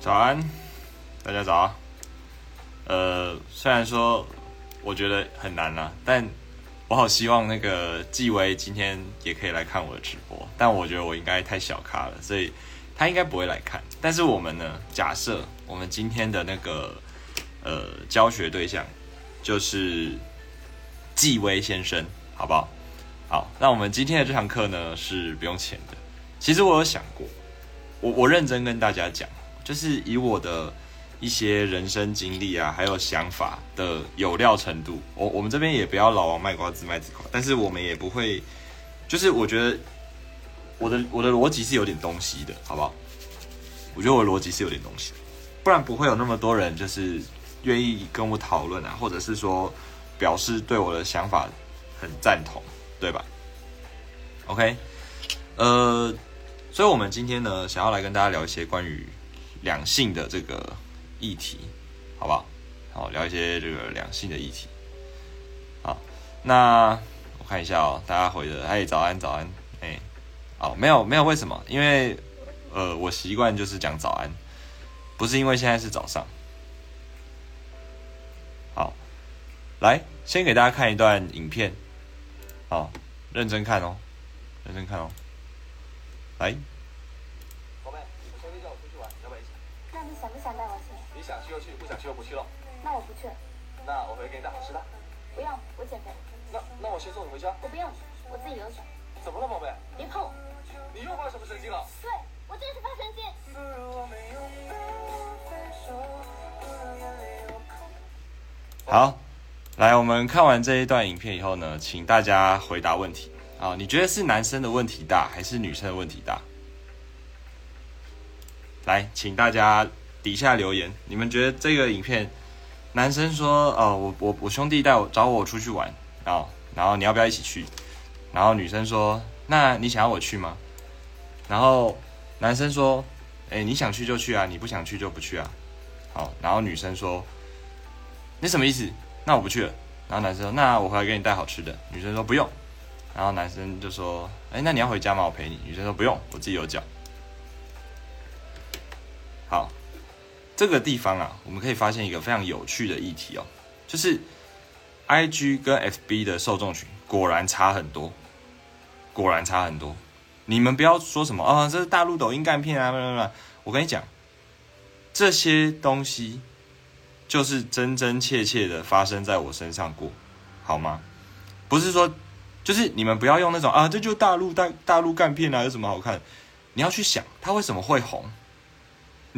早安，大家早。呃，虽然说我觉得很难啊，但我好希望那个纪威今天也可以来看我的直播，但我觉得我应该太小咖了，所以他应该不会来看。但是我们呢，假设我们今天的那个呃教学对象就是纪威先生，好不好？好，那我们今天的这堂课呢是不用钱的。其实我有想过，我我认真跟大家讲，就是以我的一些人生经历啊，还有想法的有料程度，我我们这边也不要老王卖瓜自卖自夸，但是我们也不会，就是我觉得我的我的逻辑是有点东西的，好不好？我觉得我的逻辑是有点东西，不然不会有那么多人就是愿意跟我讨论啊，或者是说表示对我的想法很赞同。对吧？OK，呃，所以我们今天呢，想要来跟大家聊一些关于两性的这个议题，好不好？好，聊一些这个两性的议题。好，那我看一下哦，大家回的，哎，早安，早安，哎，哦，没有，没有，为什么？因为呃，我习惯就是讲早安，不是因为现在是早上。好，来，先给大家看一段影片。好，认真看哦，认真看哦。来，宝贝，我兄弟叫我出去玩，要不要一起？那你想不想带我去？你想去就，不去了。那我不去。那我回去给你带好吃的。不用，我减肥。那那我先送你回家。我不用，我自己有水。怎么了，宝贝？别碰我。你又发什么神经了？对，我就是发神经。好。来，我们看完这一段影片以后呢，请大家回答问题啊！你觉得是男生的问题大，还是女生的问题大？来，请大家底下留言，你们觉得这个影片，男生说，哦，我我我兄弟带我找我出去玩啊，然后你要不要一起去？然后女生说，那你想要我去吗？然后男生说，哎，你想去就去啊，你不想去就不去啊。好，然后女生说，你什么意思？那我不去了。然后男生说：“那我回来给你带好吃的。”女生说：“不用。”然后男生就说：“哎，那你要回家吗？我陪你。”女生说：“不用，我自己有脚。”好，这个地方啊，我们可以发现一个非常有趣的议题哦，就是 I G 跟 F B 的受众群果然差很多，果然差很多。你们不要说什么啊，这是大陆抖音干片啊，我跟你讲，这些东西。就是真真切切的发生在我身上过，好吗？不是说，就是你们不要用那种啊，这就大陆大大陆干片啊，有什么好看？你要去想它为什么会红。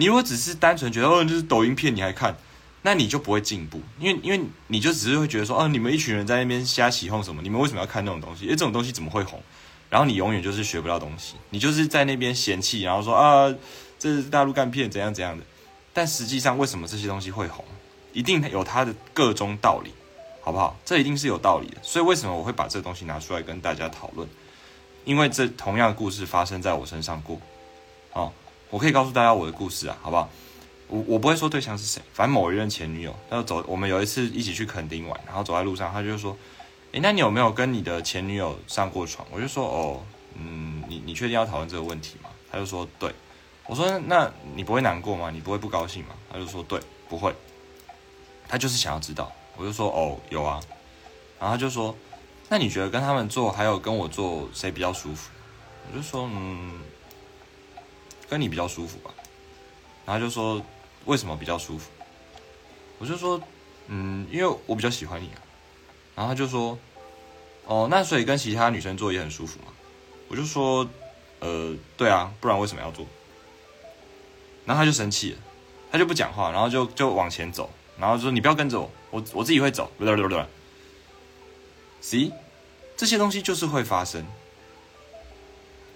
你如果只是单纯觉得哦，就是抖音片，你还看，那你就不会进步，因为因为你就只是会觉得说，哦，你们一群人在那边瞎起哄什么？你们为什么要看那种东西？因为这种东西怎么会红？然后你永远就是学不到东西，你就是在那边嫌弃，然后说啊，这是大陆干片，怎样怎样的。但实际上，为什么这些东西会红？一定有它的各中道理，好不好？这一定是有道理的。所以为什么我会把这个东西拿出来跟大家讨论？因为这同样的故事发生在我身上过。哦，我可以告诉大家我的故事啊，好不好？我我不会说对象是谁，反正某一任前女友，他就走。我们有一次一起去垦丁玩，然后走在路上，他就说：“诶，那你有没有跟你的前女友上过床？”我就说：“哦，嗯，你你确定要讨论这个问题吗？”他就说：“对。”我说：“那你不会难过吗？你不会不高兴吗？”他就说：“对，不会。”他就是想要知道，我就说哦有啊，然后他就说，那你觉得跟他们做还有跟我做谁比较舒服？我就说嗯，跟你比较舒服吧。然后就说为什么比较舒服？我就说嗯，因为我比较喜欢你啊。然后他就说哦，那所以跟其他女生做也很舒服嘛。我就说呃对啊，不然为什么要做？然后他就生气了，他就不讲话，然后就就往前走。然后说你不要跟着我，我我自己会走。对对对，See，这些东西就是会发生，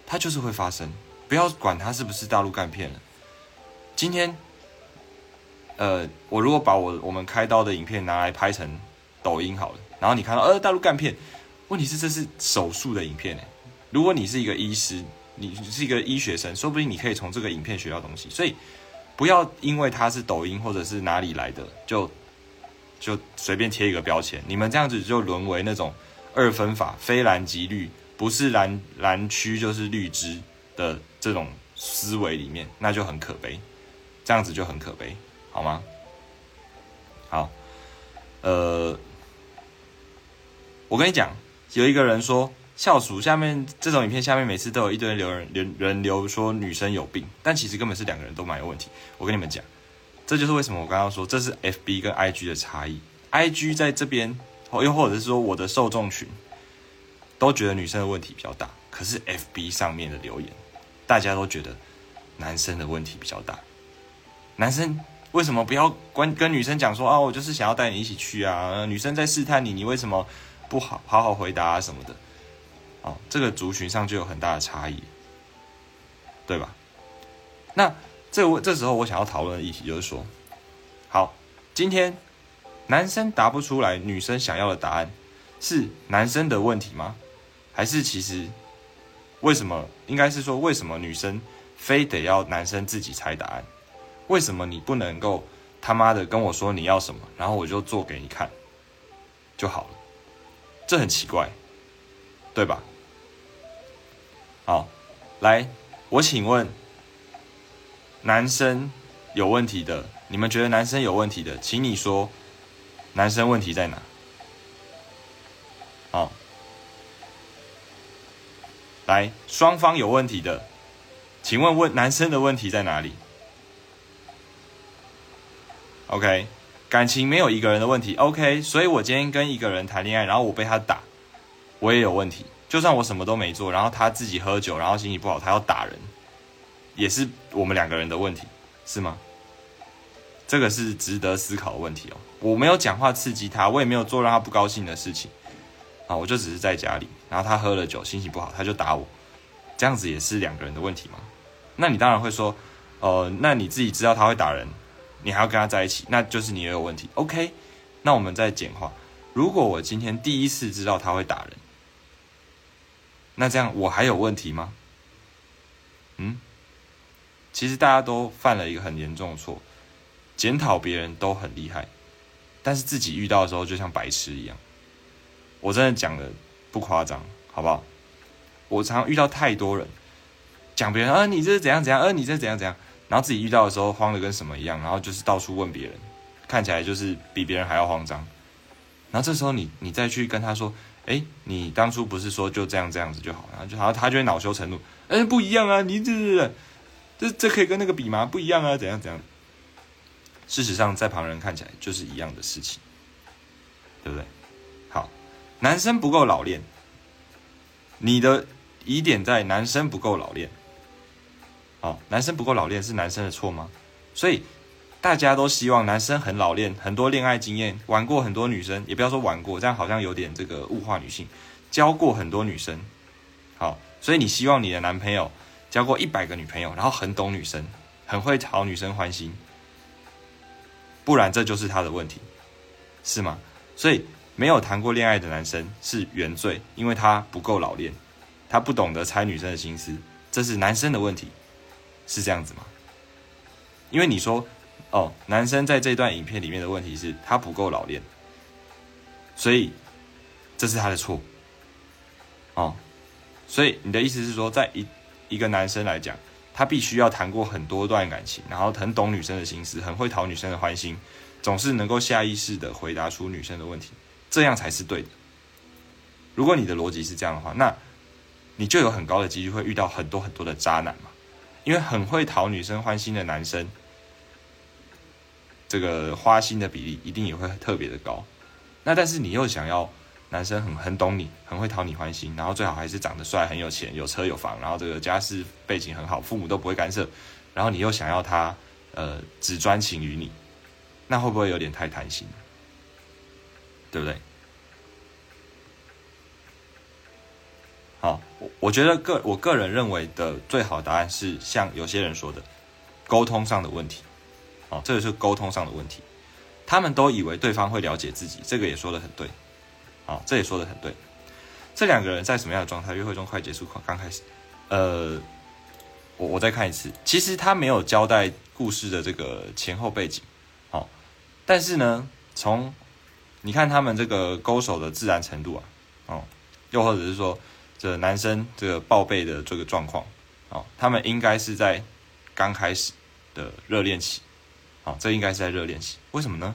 它就是会发生。不要管它是不是大陆干片了。今天，呃，我如果把我我们开刀的影片拿来拍成抖音好了，然后你看到呃大陆干片，问题是这是手术的影片诶。如果你是一个医师，你是一个医学生，说不定你可以从这个影片学到东西。所以。不要因为它是抖音或者是哪里来的，就就随便贴一个标签。你们这样子就沦为那种二分法，非蓝即绿，不是蓝蓝区就是绿枝的这种思维里面，那就很可悲。这样子就很可悲，好吗？好，呃，我跟你讲，有一个人说，笑鼠下面这种影片下面每次都有一堆留人人人留说女生有病，但其实根本是两个人都蛮有问题。我跟你们讲，这就是为什么我刚刚说这是 FB 跟 IG 的差异。IG 在这边，又或者是说我的受众群都觉得女生的问题比较大，可是 FB 上面的留言，大家都觉得男生的问题比较大。男生为什么不要跟跟女生讲说啊？我就是想要带你一起去啊！女生在试探你，你为什么不好好好回答啊什么的？哦，这个族群上就有很大的差异，对吧？那这我这时候我想要讨论的议题就是说，好，今天男生答不出来女生想要的答案，是男生的问题吗？还是其实为什么应该是说为什么女生非得要男生自己猜答案？为什么你不能够他妈的跟我说你要什么，然后我就做给你看就好了？这很奇怪，对吧？好，来，我请问，男生有问题的，你们觉得男生有问题的，请你说，男生问题在哪？好，来，双方有问题的，请问问男生的问题在哪里？OK，感情没有一个人的问题。OK，所以我今天跟一个人谈恋爱，然后我被他打，我也有问题。就算我什么都没做，然后他自己喝酒，然后心情不好，他要打人，也是我们两个人的问题，是吗？这个是值得思考的问题哦。我没有讲话刺激他，我也没有做让他不高兴的事情啊，我就只是在家里，然后他喝了酒，心情不好，他就打我，这样子也是两个人的问题吗？那你当然会说，呃，那你自己知道他会打人。你还要跟他在一起，那就是你也有问题。OK，那我们再简化。如果我今天第一次知道他会打人，那这样我还有问题吗？嗯，其实大家都犯了一个很严重的错，检讨别人都很厉害，但是自己遇到的时候就像白痴一样。我真的讲的不夸张，好不好？我常遇到太多人讲别人啊，你这是怎样怎样，呃，你这怎样怎样。然后自己遇到的时候慌的跟什么一样，然后就是到处问别人，看起来就是比别人还要慌张。然后这时候你你再去跟他说，哎，你当初不是说就这样这样子就好，然后就好他就会恼羞成怒，哎，不一样啊，你这这这可以跟那个比吗？不一样啊，怎样怎样？事实上，在旁人看起来就是一样的事情，对不对？男生不够老练，你的疑点在男生不够老练。哦，男生不够老练是男生的错吗？所以大家都希望男生很老练，很多恋爱经验，玩过很多女生，也不要说玩过，这样好像有点这个物化女性。交过很多女生，好，所以你希望你的男朋友交过一百个女朋友，然后很懂女生，很会讨女生欢心，不然这就是他的问题，是吗？所以没有谈过恋爱的男生是原罪，因为他不够老练，他不懂得猜女生的心思，这是男生的问题。是这样子吗？因为你说，哦，男生在这段影片里面的问题是他不够老练，所以这是他的错。哦，所以你的意思是说，在一一个男生来讲，他必须要谈过很多段感情，然后很懂女生的心思，很会讨女生的欢心，总是能够下意识的回答出女生的问题，这样才是对的。如果你的逻辑是这样的话，那你就有很高的几率会遇到很多很多的渣男嘛。因为很会讨女生欢心的男生，这个花心的比例一定也会特别的高。那但是你又想要男生很很懂你，很会讨你欢心，然后最好还是长得帅、很有钱、有车有房，然后这个家世背景很好，父母都不会干涉。然后你又想要他呃只专情于你，那会不会有点太贪心？对不对？好，我我觉得个我个人认为的最好答案是像有些人说的，沟通上的问题。哦，这个是沟通上的问题。他们都以为对方会了解自己，这个也说的很对。好，这也说的很对。这两个人在什么样的状态？约会中快结束，刚开始。呃，我我再看一次。其实他没有交代故事的这个前后背景。好，但是呢，从你看他们这个勾手的自然程度啊，哦，又或者是说。这男生这个报备的这个状况，哦，他们应该是在刚开始的热恋期。好，这应该是在热恋期。为什么呢？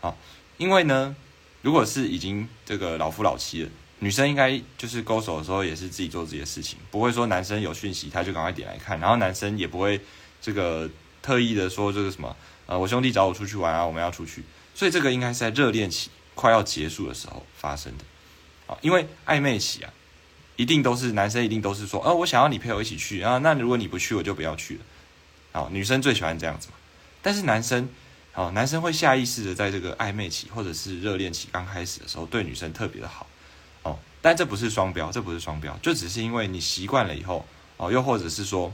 好，因为呢，如果是已经这个老夫老妻了，女生应该就是勾手的时候也是自己做自己的事情，不会说男生有讯息他就赶快点来看，然后男生也不会这个特意的说这个什么，呃，我兄弟找我出去玩啊，我们要出去。所以这个应该是在热恋期快要结束的时候发生的。啊，因为暧昧期啊，一定都是男生一定都是说，呃，我想要你陪我一起去啊，那如果你不去，我就不要去了。好，女生最喜欢这样子嘛。但是男生，好，男生会下意识的在这个暧昧期或者是热恋期刚开始的时候对女生特别的好。哦，但这不是双标，这不是双标，就只是因为你习惯了以后，哦，又或者是说，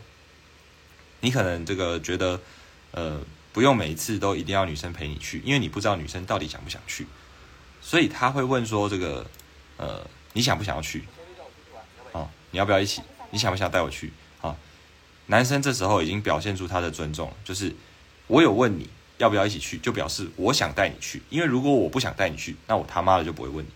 你可能这个觉得，呃，不用每一次都一定要女生陪你去，因为你不知道女生到底想不想去，所以他会问说这个。呃，你想不想要去？哦，你要不要一起？你想不想带我去？好，男生这时候已经表现出他的尊重，就是我有问你要不要一起去，就表示我想带你去。因为如果我不想带你去，那我他妈的就不会问你。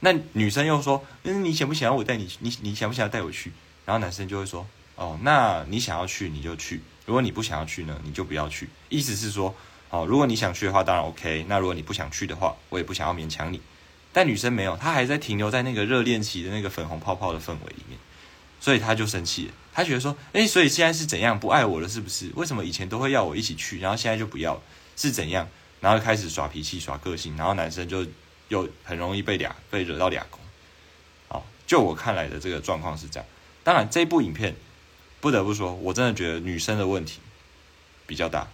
那女生又说，嗯，你想不想要我带你？你你想不想要带我去？然后男生就会说，哦，那你想要去你就去，如果你不想要去呢，你就不要去。意思是说，哦，如果你想去的话，当然 OK。那如果你不想去的话，我也不想要勉强你。但女生没有，她还在停留在那个热恋期的那个粉红泡泡的氛围里面，所以她就生气了。她觉得说：“哎，所以现在是怎样不爱我了？是不是？为什么以前都会要我一起去，然后现在就不要？是怎样？”然后开始耍脾气、耍个性，然后男生就又很容易被俩被惹到俩公。好，就我看来的这个状况是这样。当然，这部影片不得不说，我真的觉得女生的问题比较大。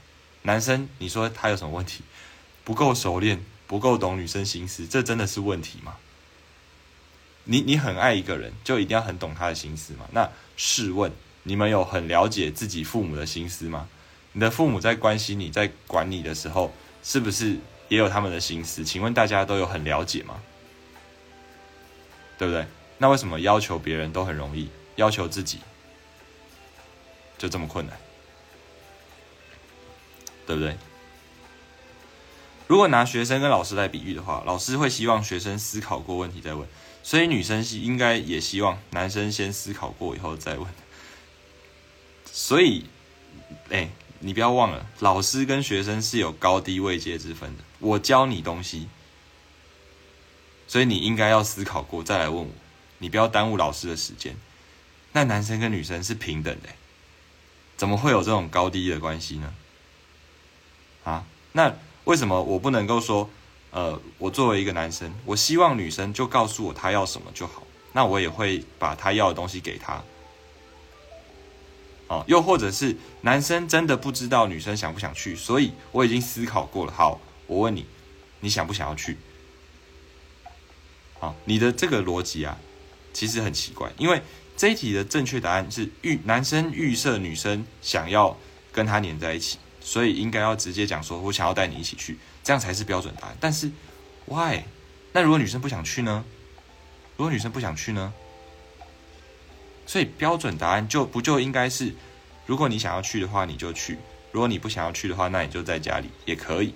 男生，你说他有什么问题？不够熟练。不够懂女生心思，这真的是问题吗？你你很爱一个人，就一定要很懂他的心思吗？那试问，你们有很了解自己父母的心思吗？你的父母在关心你在管你的时候，是不是也有他们的心思？请问大家都有很了解吗？对不对？那为什么要求别人都很容易，要求自己就这么困难？对不对？如果拿学生跟老师来比喻的话，老师会希望学生思考过问题再问，所以女生是应该也希望男生先思考过以后再问。所以，哎，你不要忘了，老师跟学生是有高低位阶之分的。我教你东西，所以你应该要思考过再来问我，你不要耽误老师的时间。那男生跟女生是平等的，怎么会有这种高低的关系呢？啊，那。为什么我不能够说，呃，我作为一个男生，我希望女生就告诉我她要什么就好，那我也会把她要的东西给她。哦，又或者是男生真的不知道女生想不想去，所以我已经思考过了。好，我问你，你想不想要去？好，你的这个逻辑啊，其实很奇怪，因为这一题的正确答案是预男生预设女生想要跟他黏在一起。所以应该要直接讲说，我想要带你一起去，这样才是标准答案。但是，why？那如果女生不想去呢？如果女生不想去呢？所以标准答案就不就应该是，如果你想要去的话，你就去；如果你不想要去的话，那你就在家里也可以。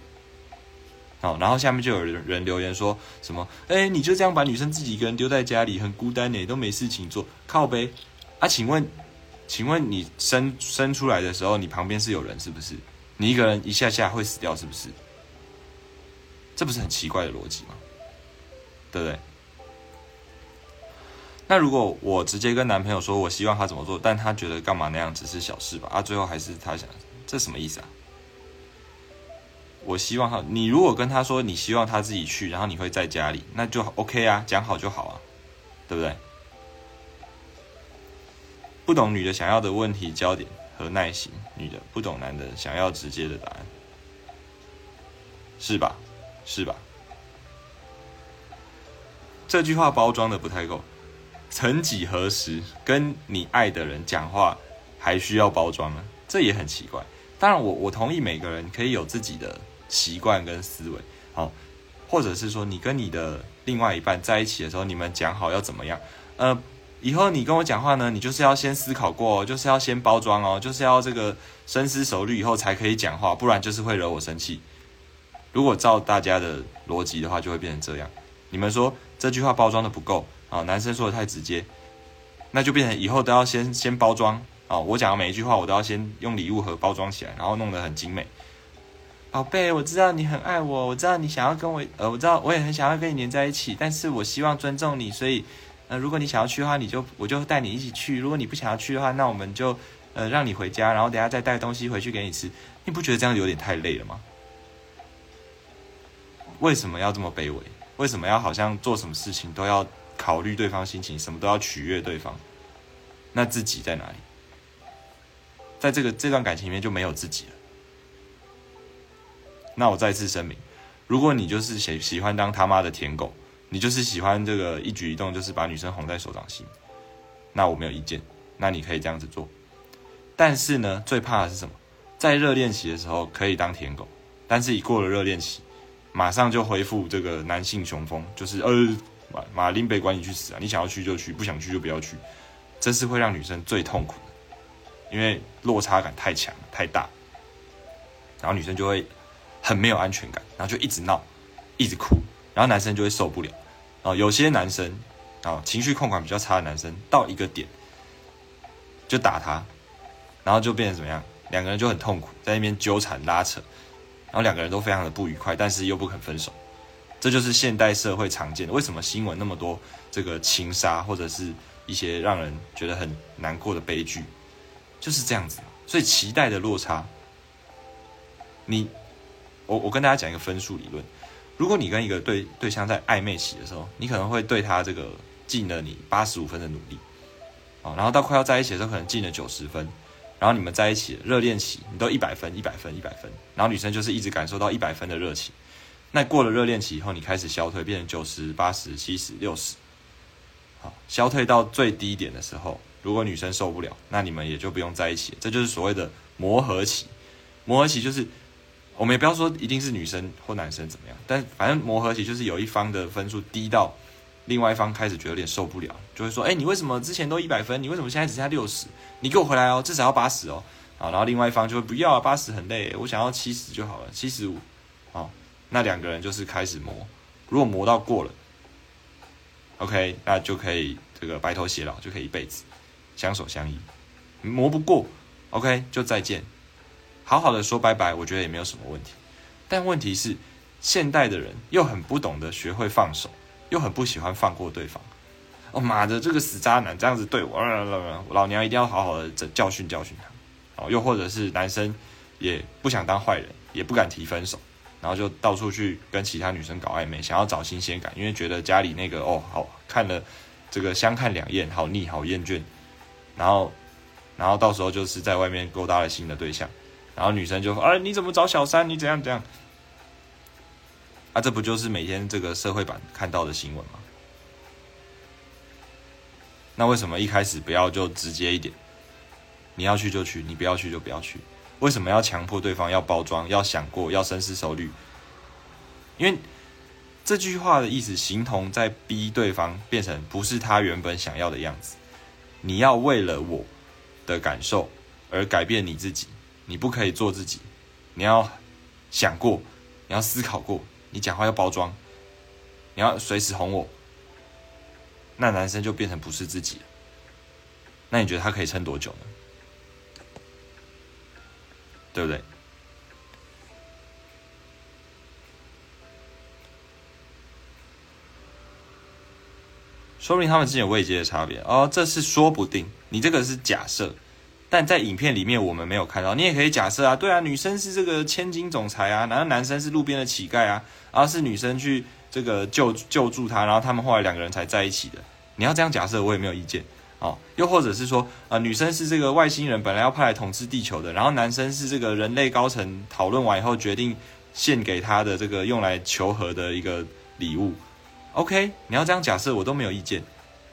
好，然后下面就有人留言说什么？哎，你就这样把女生自己一个人丢在家里，很孤单呢，都没事情做，靠呗。啊，请问，请问你生生出来的时候，你旁边是有人是不是？你一个人一下下会死掉，是不是？这不是很奇怪的逻辑吗？对不对？那如果我直接跟男朋友说，我希望他怎么做，但他觉得干嘛那样只是小事吧？啊，最后还是他想，这什么意思啊？我希望他，你如果跟他说你希望他自己去，然后你会在家里，那就 OK 啊，讲好就好啊，对不对？不懂女的想要的问题焦点。和耐心，女的不懂男的想要直接的答案，是吧？是吧？这句话包装的不太够。曾几何时，跟你爱的人讲话还需要包装呢？这也很奇怪。当然，我我同意每个人可以有自己的习惯跟思维，好，或者是说你跟你的另外一半在一起的时候，你们讲好要怎么样？呃。以后你跟我讲话呢，你就是要先思考过，就是要先包装哦，就是要这个深思熟虑以后才可以讲话，不然就是会惹我生气。如果照大家的逻辑的话，就会变成这样。你们说这句话包装的不够啊，男生说的太直接，那就变成以后都要先先包装啊，我讲的每一句话我都要先用礼物盒包装起来，然后弄得很精美。宝贝，我知道你很爱我，我知道你想要跟我，呃，我知道我也很想要跟你黏在一起，但是我希望尊重你，所以，呃，如果你想要去的话，你就我就带你一起去；如果你不想要去的话，那我们就，呃，让你回家，然后等下再带东西回去给你吃。你不觉得这样有点太累了吗？为什么要这么卑微？为什么要好像做什么事情都要考虑对方心情，什么都要取悦对方？那自己在哪里？在这个这段感情里面就没有自己了。那我再次声明，如果你就是喜喜欢当他妈的舔狗，你就是喜欢这个一举一动就是把女生哄在手掌心，那我没有意见，那你可以这样子做。但是呢，最怕的是什么？在热恋期的时候可以当舔狗，但是一过了热恋期，马上就恢复这个男性雄风，就是呃马马林北管你去死啊！你想要去就去，不想去就不要去，这是会让女生最痛苦的，因为落差感太强太大，然后女生就会。很没有安全感，然后就一直闹，一直哭，然后男生就会受不了。哦，有些男生，哦，情绪控管比较差的男生，到一个点就打他，然后就变成怎么样？两个人就很痛苦，在那边纠缠拉扯，然后两个人都非常的不愉快，但是又不肯分手。这就是现代社会常见的。为什么新闻那么多这个情杀，或者是一些让人觉得很难过的悲剧，就是这样子。所以期待的落差，你。我我跟大家讲一个分数理论，如果你跟一个对对象在暧昧期的时候，你可能会对他这个尽了你八十五分的努力，哦，然后到快要在一起的时候，可能尽了九十分，然后你们在一起热恋期，你都一百分一百分一百分，然后女生就是一直感受到一百分的热情，那过了热恋期以后，你开始消退，变成九十八十七十六十，好，消退到最低点的时候，如果女生受不了，那你们也就不用在一起，这就是所谓的磨合期，磨合期就是。我们也不要说一定是女生或男生怎么样，但反正磨合期就是有一方的分数低到另外一方开始觉得有点受不了，就会说：“哎，你为什么之前都一百分，你为什么现在只剩下六十？你给我回来哦，至少要八十哦。”啊，然后另外一方就会不要啊，八十很累，我想要七十就好了，七十五。好，那两个人就是开始磨，如果磨到过了，OK，那就可以这个白头偕老，就可以一辈子相守相依。磨不过，OK，就再见。好好的说拜拜，我觉得也没有什么问题。但问题是，现代的人又很不懂得学会放手，又很不喜欢放过对方。哦妈的，这个死渣男这样子对我，老娘一定要好好的教训教训他。哦，又或者是男生也不想当坏人，也不敢提分手，然后就到处去跟其他女生搞暧昧，想要找新鲜感，因为觉得家里那个哦好看了，这个相看两厌，好腻好厌倦，然后然后到时候就是在外面勾搭了新的对象。然后女生就说：“哎，你怎么找小三？你怎样怎样？”啊，这不就是每天这个社会版看到的新闻吗？那为什么一开始不要就直接一点？你要去就去，你不要去就不要去。为什么要强迫对方要包装、要想过、要深思熟虑？因为这句话的意思，形同在逼对方变成不是他原本想要的样子。你要为了我的感受而改变你自己。你不可以做自己，你要想过，你要思考过，你讲话要包装，你要随时哄我，那男生就变成不是自己了。那你觉得他可以撑多久呢？对不对？说明他们之间有未接的差别哦，这是说不定，你这个是假设。但在影片里面我们没有看到，你也可以假设啊，对啊，女生是这个千金总裁啊，然后男生是路边的乞丐啊，然后是女生去这个救救助他，然后他们后来两个人才在一起的。你要这样假设，我也没有意见哦。又或者是说，啊，女生是这个外星人本来要派来统治地球的，然后男生是这个人类高层讨论完以后决定献给他的这个用来求和的一个礼物。OK，你要这样假设，我都没有意见。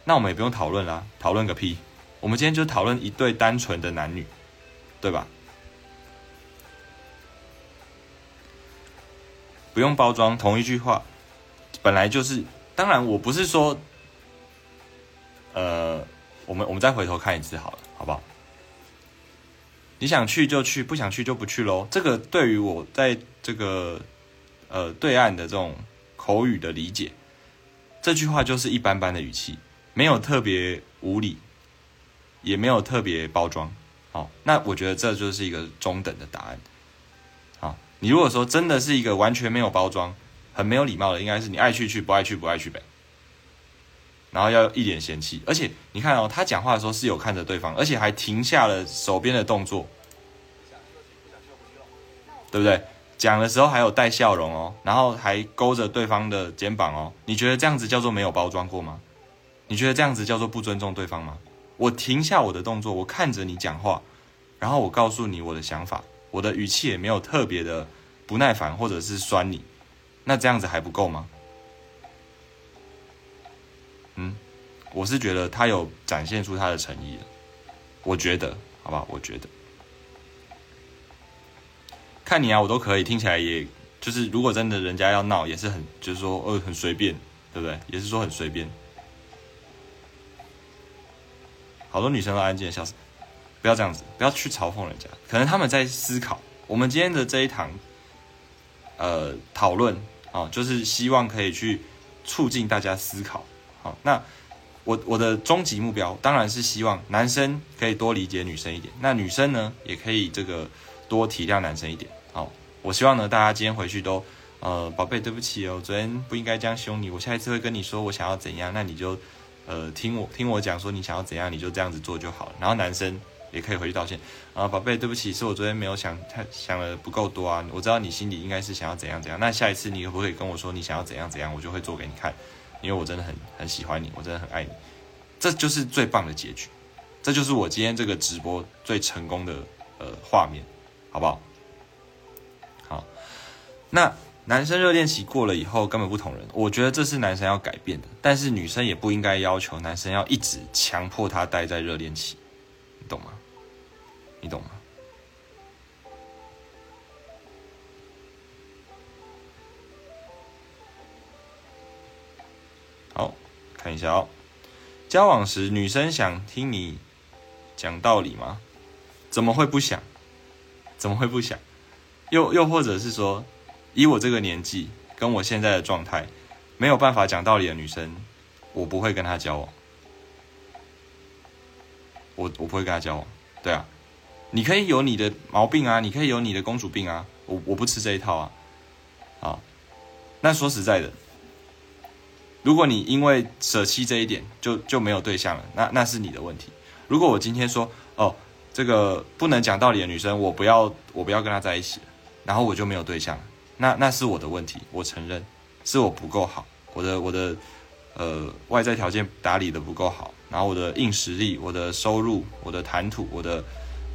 那我们也不用讨论啦，讨论个屁。我们今天就讨论一对单纯的男女，对吧？不用包装，同一句话，本来就是。当然，我不是说，呃，我们我们再回头看一次好了，好不好？你想去就去，不想去就不去喽。这个对于我在这个呃对岸的这种口语的理解，这句话就是一般般的语气，没有特别无理。也没有特别包装，好，那我觉得这就是一个中等的答案。好，你如果说真的是一个完全没有包装、很没有礼貌的，应该是你爱去去，不爱去不爱去呗。然后要一脸嫌弃，而且你看哦，他讲话的时候是有看着对方，而且还停下了手边的动作，对不对？讲的时候还有带笑容哦，然后还勾着对方的肩膀哦。你觉得这样子叫做没有包装过吗？你觉得这样子叫做不尊重对方吗？我停下我的动作，我看着你讲话，然后我告诉你我的想法，我的语气也没有特别的不耐烦或者是酸你，那这样子还不够吗？嗯，我是觉得他有展现出他的诚意了，我觉得，好不好？我觉得。看你啊，我都可以，听起来也就是，如果真的人家要闹，也是很，就是说，呃，很随便，对不对？也是说很随便。好多女生都安静的笑死，不要这样子，不要去嘲讽人家，可能他们在思考。我们今天的这一堂，呃，讨论啊，就是希望可以去促进大家思考。好，那我我的终极目标当然是希望男生可以多理解女生一点，那女生呢，也可以这个多体谅男生一点。好，我希望呢，大家今天回去都，呃，宝贝，对不起哦，昨天不应该这样凶你，我下一次会跟你说我想要怎样，那你就，呃，听我听我讲说你想要怎样，你就这样子做就好了。然后男生也可以回去道歉，啊，宝贝，对不起，是我昨天没有想太想的不够多啊，我知道你心里应该是想要怎样怎样，那下一次你可不可以跟我说你想要怎样怎样，我就会做给你看，因为我真的很很喜欢你，我真的很爱你，这就是最棒的结局，这就是我今天这个直播最成功的呃画面，好不好？那男生热恋期过了以后根本不同人，我觉得这是男生要改变的，但是女生也不应该要求男生要一直强迫他待在热恋期，你懂吗？你懂吗？好，看一下哦，交往时女生想听你讲道理吗？怎么会不想？怎么会不想？又又或者是说？以我这个年纪，跟我现在的状态，没有办法讲道理的女生，我不会跟她交往。我我不会跟她交往。对啊，你可以有你的毛病啊，你可以有你的公主病啊，我我不吃这一套啊。好，那说实在的，如果你因为舍弃这一点就就没有对象了，那那是你的问题。如果我今天说哦，这个不能讲道理的女生，我不要我不要跟她在一起，然后我就没有对象。那那是我的问题，我承认是我不够好，我的我的呃外在条件打理的不够好，然后我的硬实力、我的收入、我的谈吐、我的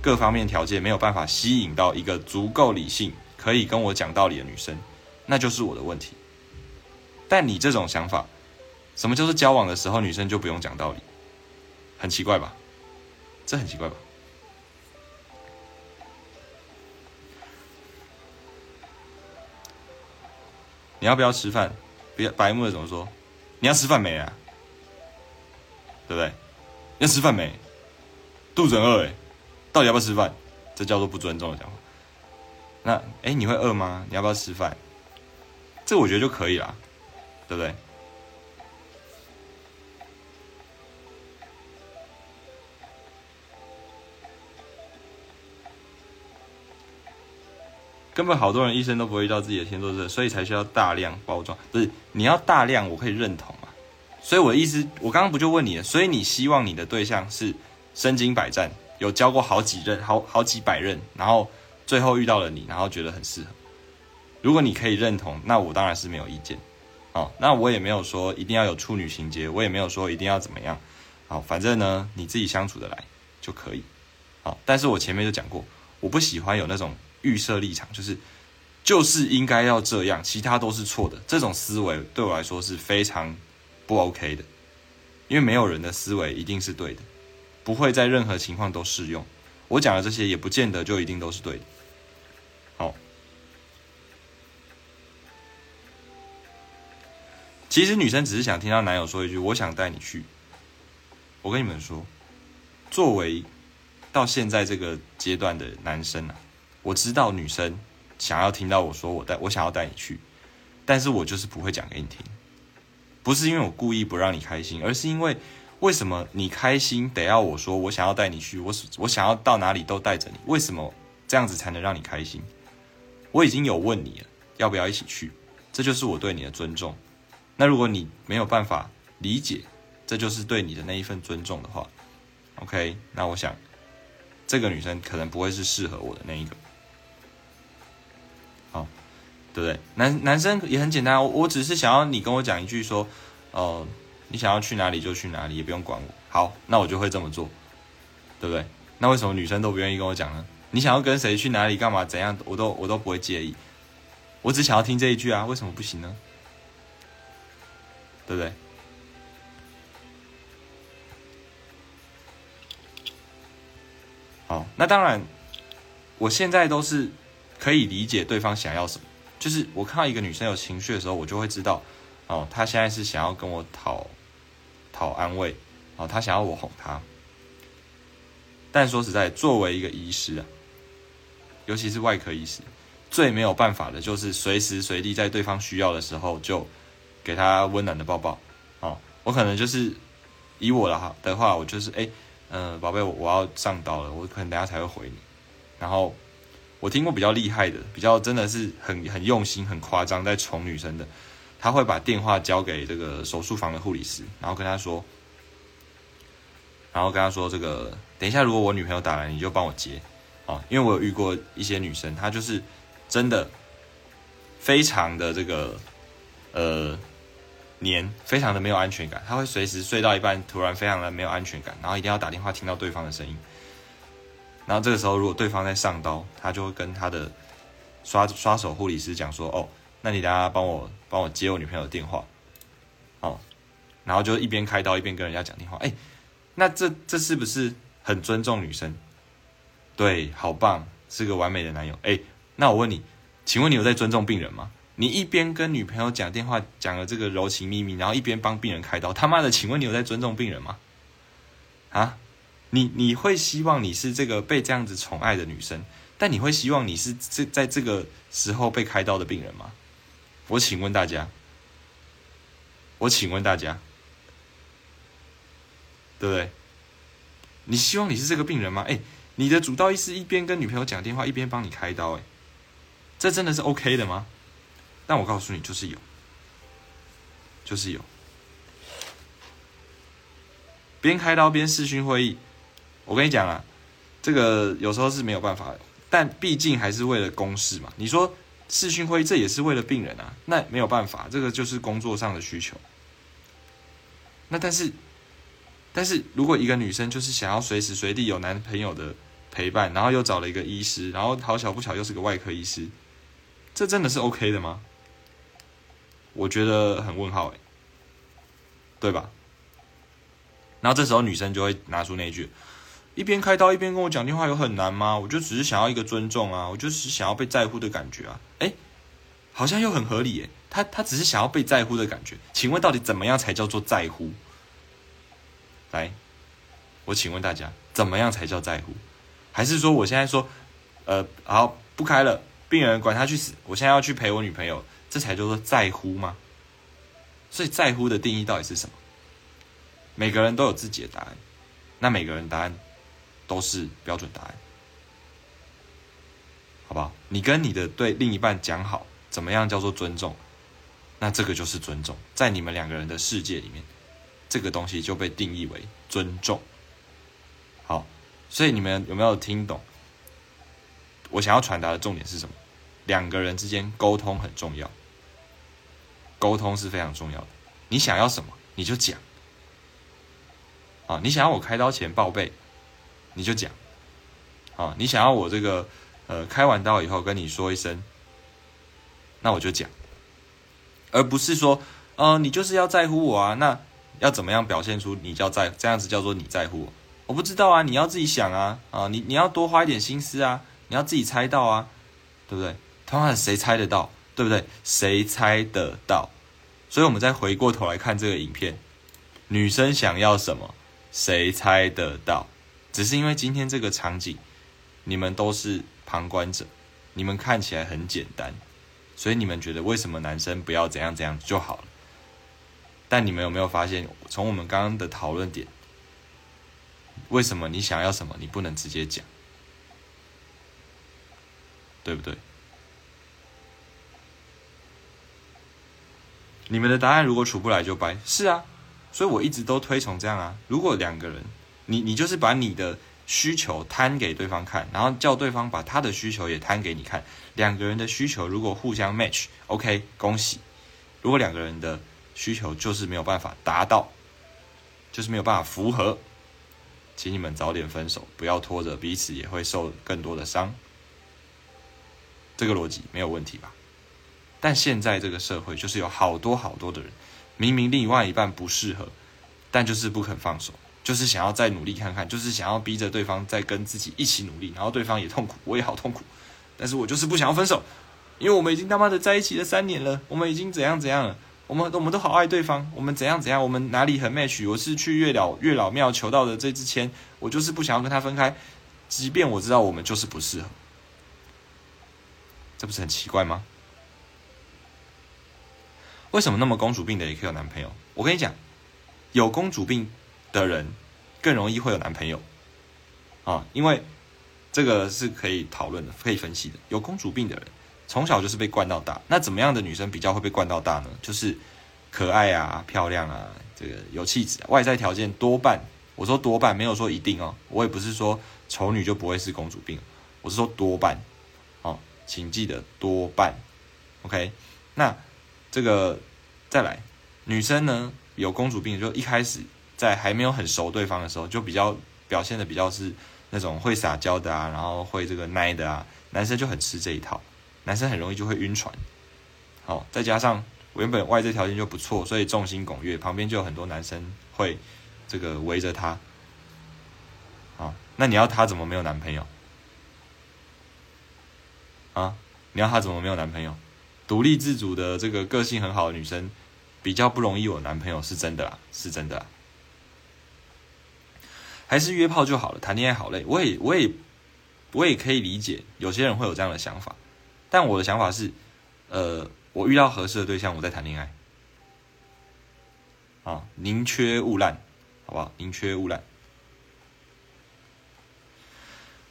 各方面条件没有办法吸引到一个足够理性、可以跟我讲道理的女生，那就是我的问题。但你这种想法，什么就是交往的时候女生就不用讲道理，很奇怪吧？这很奇怪吧？你要不要吃饭？别白木的怎么说？你要吃饭没啊？对不对？要吃饭没？肚子很饿诶，到底要不要吃饭？这叫做不尊重的讲话。那哎，你会饿吗？你要不要吃饭？这我觉得就可以啦，对不对？根本好多人一生都不会遇到自己的天作之合，所以才需要大量包装。不是你要大量，我可以认同啊。所以我的意思，我刚刚不就问你了？所以你希望你的对象是身经百战，有交过好几任、好好几百任，然后最后遇到了你，然后觉得很适合。如果你可以认同，那我当然是没有意见。好，那我也没有说一定要有处女情节，我也没有说一定要怎么样。好，反正呢，你自己相处的来就可以。好，但是我前面就讲过，我不喜欢有那种。预设立场就是，就是应该要这样，其他都是错的。这种思维对我来说是非常不 OK 的，因为没有人的思维一定是对的，不会在任何情况都适用。我讲的这些也不见得就一定都是对的。好，其实女生只是想听到男友说一句“我想带你去”。我跟你们说，作为到现在这个阶段的男生啊。我知道女生想要听到我说我带我想要带你去，但是我就是不会讲给你听，不是因为我故意不让你开心，而是因为为什么你开心得要我说我想要带你去，我我想要到哪里都带着你？为什么这样子才能让你开心？我已经有问你了，要不要一起去？这就是我对你的尊重。那如果你没有办法理解，这就是对你的那一份尊重的话，OK？那我想这个女生可能不会是适合我的那一个。对不对？男男生也很简单，我我只是想要你跟我讲一句说，哦，你想要去哪里就去哪里，也不用管我。好，那我就会这么做，对不对？那为什么女生都不愿意跟我讲呢？你想要跟谁去哪里干嘛怎样，我都我都不会介意。我只想要听这一句啊，为什么不行呢？对不对？好，那当然，我现在都是可以理解对方想要什么。就是我看到一个女生有情绪的时候，我就会知道，哦，她现在是想要跟我讨讨安慰，哦，她想要我哄她。但说实在，作为一个医师啊，尤其是外科医师，最没有办法的就是随时随地在对方需要的时候就给他温暖的抱抱。哦，我可能就是以我的哈的话，我就是哎，嗯，宝贝，我我要上刀了，我可能等下才会回你。然后我听过比较厉害的，比较真的是很很用心、很夸张在宠女生的，他会把电话交给这个手术房的护理师，然后跟他说，然后跟他说这个。等一下，如果我女朋友打来，你就帮我接，哦，因为我有遇过一些女生，她就是真的非常的这个呃黏，非常的没有安全感，她会随时睡到一半，突然非常的没有安全感，然后一定要打电话听到对方的声音，然后这个时候如果对方在上刀，他就会跟他的刷刷手护理师讲说，哦，那你等下帮我帮我接我女朋友的电话，哦，然后就一边开刀一边跟人家讲电话，哎，那这这是不是？很尊重女生，对，好棒，是个完美的男友。哎，那我问你，请问你有在尊重病人吗？你一边跟女朋友讲电话，讲了这个柔情秘密，然后一边帮病人开刀，他妈的，请问你有在尊重病人吗？啊，你你会希望你是这个被这样子宠爱的女生，但你会希望你是这在这个时候被开刀的病人吗？我请问大家，我请问大家，对不对？你希望你是这个病人吗？哎，你的主刀医师一边跟女朋友讲电话，一边帮你开刀，哎，这真的是 OK 的吗？但我告诉你，就是有，就是有，边开刀边视讯会议。我跟你讲啊，这个有时候是没有办法，但毕竟还是为了公事嘛。你说视讯会议，这也是为了病人啊，那没有办法，这个就是工作上的需求。那但是。但是如果一个女生就是想要随时随地有男朋友的陪伴，然后又找了一个医师，然后好巧不巧又是个外科医师，这真的是 OK 的吗？我觉得很问号诶，对吧？然后这时候女生就会拿出那一句：一边开刀一边跟我讲电话，有很难吗？我就只是想要一个尊重啊，我就是想要被在乎的感觉啊。诶，好像又很合理诶，他他只是想要被在乎的感觉，请问到底怎么样才叫做在乎？来，我请问大家，怎么样才叫在乎？还是说我现在说，呃，好不开了，病人管他去死，我现在要去陪我女朋友，这才叫做在乎吗？所以在乎的定义到底是什么？每个人都有自己的答案，那每个人答案都是标准答案，好不好？你跟你的对另一半讲好，怎么样叫做尊重？那这个就是尊重，在你们两个人的世界里面。这个东西就被定义为尊重。好，所以你们有没有听懂？我想要传达的重点是什么？两个人之间沟通很重要，沟通是非常重要的。你想要什么，你就讲。啊，你想要我开刀前报备，你就讲。啊，你想要我这个呃开完刀以后跟你说一声，那我就讲，而不是说，呃，你就是要在乎我啊，那。要怎么样表现出你叫在这样子叫做你在乎我？我不知道啊，你要自己想啊啊！你你要多花一点心思啊，你要自己猜到啊，对不对？他妈的，谁猜得到？对不对？谁猜得到？所以我们再回过头来看这个影片，女生想要什么？谁猜得到？只是因为今天这个场景，你们都是旁观者，你们看起来很简单，所以你们觉得为什么男生不要怎样怎样就好了？但你们有没有发现，从我们刚刚的讨论点，为什么你想要什么，你不能直接讲，对不对？你们的答案如果处不来就掰，是啊，所以我一直都推崇这样啊。如果两个人，你你就是把你的需求摊给对方看，然后叫对方把他的需求也摊给你看，两个人的需求如果互相 match，OK，恭喜。如果两个人的需求就是没有办法达到，就是没有办法符合，请你们早点分手，不要拖着彼此也会受更多的伤。这个逻辑没有问题吧？但现在这个社会就是有好多好多的人，明明另外一半不适合，但就是不肯放手，就是想要再努力看看，就是想要逼着对方再跟自己一起努力，然后对方也痛苦，我也好痛苦，但是我就是不想要分手，因为我们已经他妈的在一起了三年了，我们已经怎样怎样了，我们我们都好爱对方，我们怎样怎样，我们哪里很 match，我是去月老月老庙求到的这支签，我就是不想要跟他分开，即便我知道我们就是不适合，这不是很奇怪吗？为什么那么公主病的也可以有男朋友？我跟你讲，有公主病的人更容易会有男朋友啊，因为这个是可以讨论的、可以分析的。有公主病的人从小就是被惯到大，那怎么样的女生比较会被惯到大呢？就是可爱啊、漂亮啊、这个有气质，外在条件多半，我说多半没有说一定哦，我也不是说丑女就不会是公主病，我是说多半哦，请记得多半，OK，那。这个再来，女生呢有公主病，就一开始在还没有很熟对方的时候，就比较表现的比较是那种会撒娇的啊，然后会这个奶的啊，男生就很吃这一套，男生很容易就会晕船。好，再加上原本外在条件就不错，所以众星拱月，旁边就有很多男生会这个围着他。好，那你要他怎么没有男朋友？啊，你要他怎么没有男朋友？独立自主的这个个性很好的女生，比较不容易有男朋友，是真的啦，是真的。还是约炮就好了，谈恋爱好累。我也，我也，我也可以理解有些人会有这样的想法，但我的想法是，呃，我遇到合适的对象，我在谈恋爱。啊，宁缺毋滥，好不好？宁缺毋滥。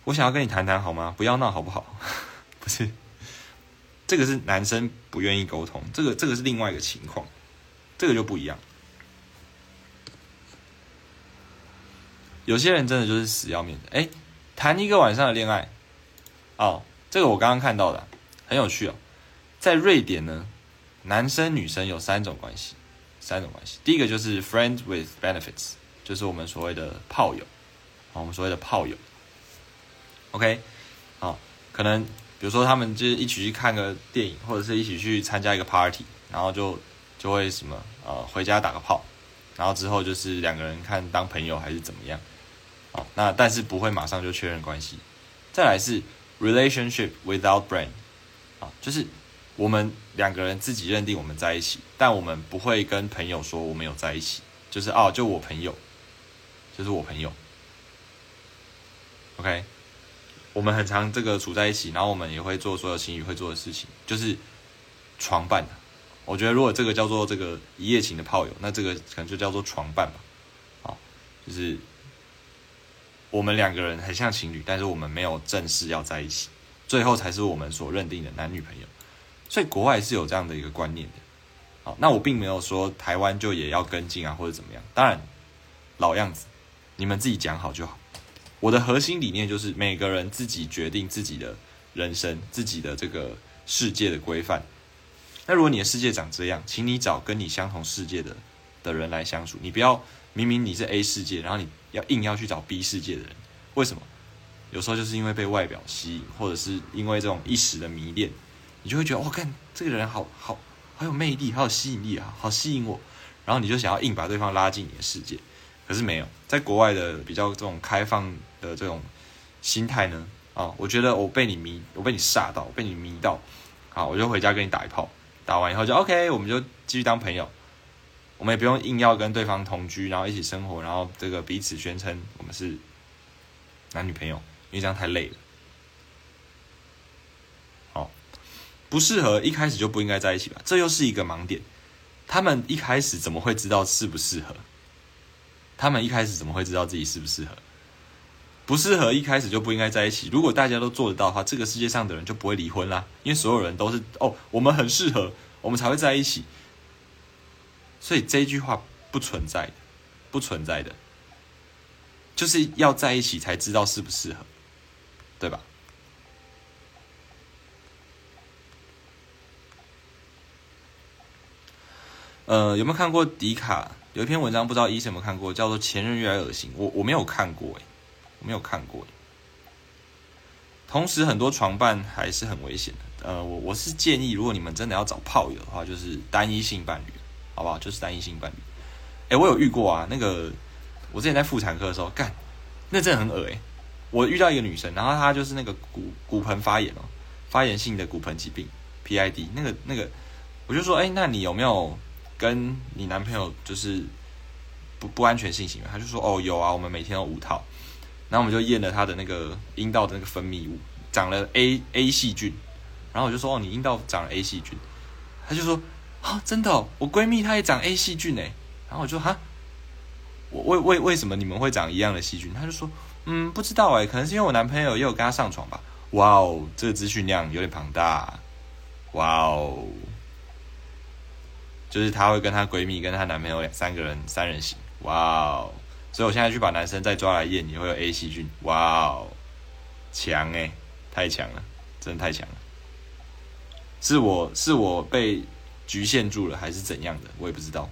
我想要跟你谈谈，好吗？不要闹，好不好？不是。这个是男生不愿意沟通，这个这个是另外一个情况，这个就不一样。有些人真的就是死要面子，哎，谈一个晚上的恋爱，哦，这个我刚刚看到的很有趣哦，在瑞典呢，男生女生有三种关系，三种关系，第一个就是 friend with benefits，就是我们所谓的炮友，我们所谓的炮友，OK，好，可能。比如说，他们就是一起去看个电影，或者是一起去参加一个 party，然后就就会什么呃回家打个炮，然后之后就是两个人看当朋友还是怎么样，好，那但是不会马上就确认关系。再来是 relationship without brand，啊，就是我们两个人自己认定我们在一起，但我们不会跟朋友说我们有在一起，就是哦，就我朋友，就是我朋友，OK。我们很常这个处在一起，然后我们也会做所有情侣会做的事情，就是床伴。我觉得如果这个叫做这个一夜情的炮友，那这个可能就叫做床伴吧。好，就是我们两个人很像情侣，但是我们没有正式要在一起，最后才是我们所认定的男女朋友。所以国外是有这样的一个观念的。好，那我并没有说台湾就也要跟进啊，或者怎么样。当然，老样子，你们自己讲好就好。我的核心理念就是每个人自己决定自己的人生，自己的这个世界的规范。那如果你的世界长这样，请你找跟你相同世界的的人来相处。你不要明明你是 A 世界，然后你要硬要去找 B 世界的人。为什么？有时候就是因为被外表吸引，或者是因为这种一时的迷恋，你就会觉得，哇看这个人好好好有魅力，好有吸引力啊，好吸引我，然后你就想要硬把对方拉进你的世界。可是没有，在国外的比较这种开放的这种心态呢，啊，我觉得我被你迷，我被你吓到，被你迷到，好，我就回家跟你打一炮，打完以后就 OK，我们就继续当朋友，我们也不用硬要跟对方同居，然后一起生活，然后这个彼此宣称我们是男女朋友，因为这样太累了，好，不适合一开始就不应该在一起吧，这又是一个盲点。他们一开始怎么会知道适不适合？他们一开始怎么会知道自己适不适合？不适合一开始就不应该在一起。如果大家都做得到的话，这个世界上的人就不会离婚啦。因为所有人都是哦，我们很适合，我们才会在一起。所以这句话不存在的，不存在的，就是要在一起才知道适不适合，对吧？呃，有没有看过迪卡有一篇文章？不知道医生有没有看过，叫做《前任越来越恶心》。我我没有看过，诶，我没有看过。同时，很多床伴还是很危险的。呃，我我是建议，如果你们真的要找炮友的话，就是单一性伴侣，好不好？就是单一性伴侣。哎，我有遇过啊。那个我之前在妇产科的时候，干，那真的很恶诶。我遇到一个女生，然后她就是那个骨骨盆发炎哦，发炎性的骨盆疾病 PID。那个那个，我就说，哎，那你有没有？跟你男朋友就是不不安全性行为，他就说哦有啊，我们每天都五套，然后我们就验了他的那个阴道的那个分泌物，长了 A A 细菌，然后我就说哦你阴道长了 A 细菌，他就说啊真的哦，我闺蜜她也长 A 细菌哎，然后我就哈，我为为为什么你们会长一样的细菌？她就说嗯不知道哎，可能是因为我男朋友也有跟她上床吧。哇哦，这个资讯量有点庞大，哇哦。就是她会跟她闺蜜跟她男朋友两三个人三人行，哇哦！所以我现在去把男生再抓来验，也会有 A 细菌，哇哦，强哎，太强了，真的太强了。是我是我被局限住了，还是怎样的？我也不知道。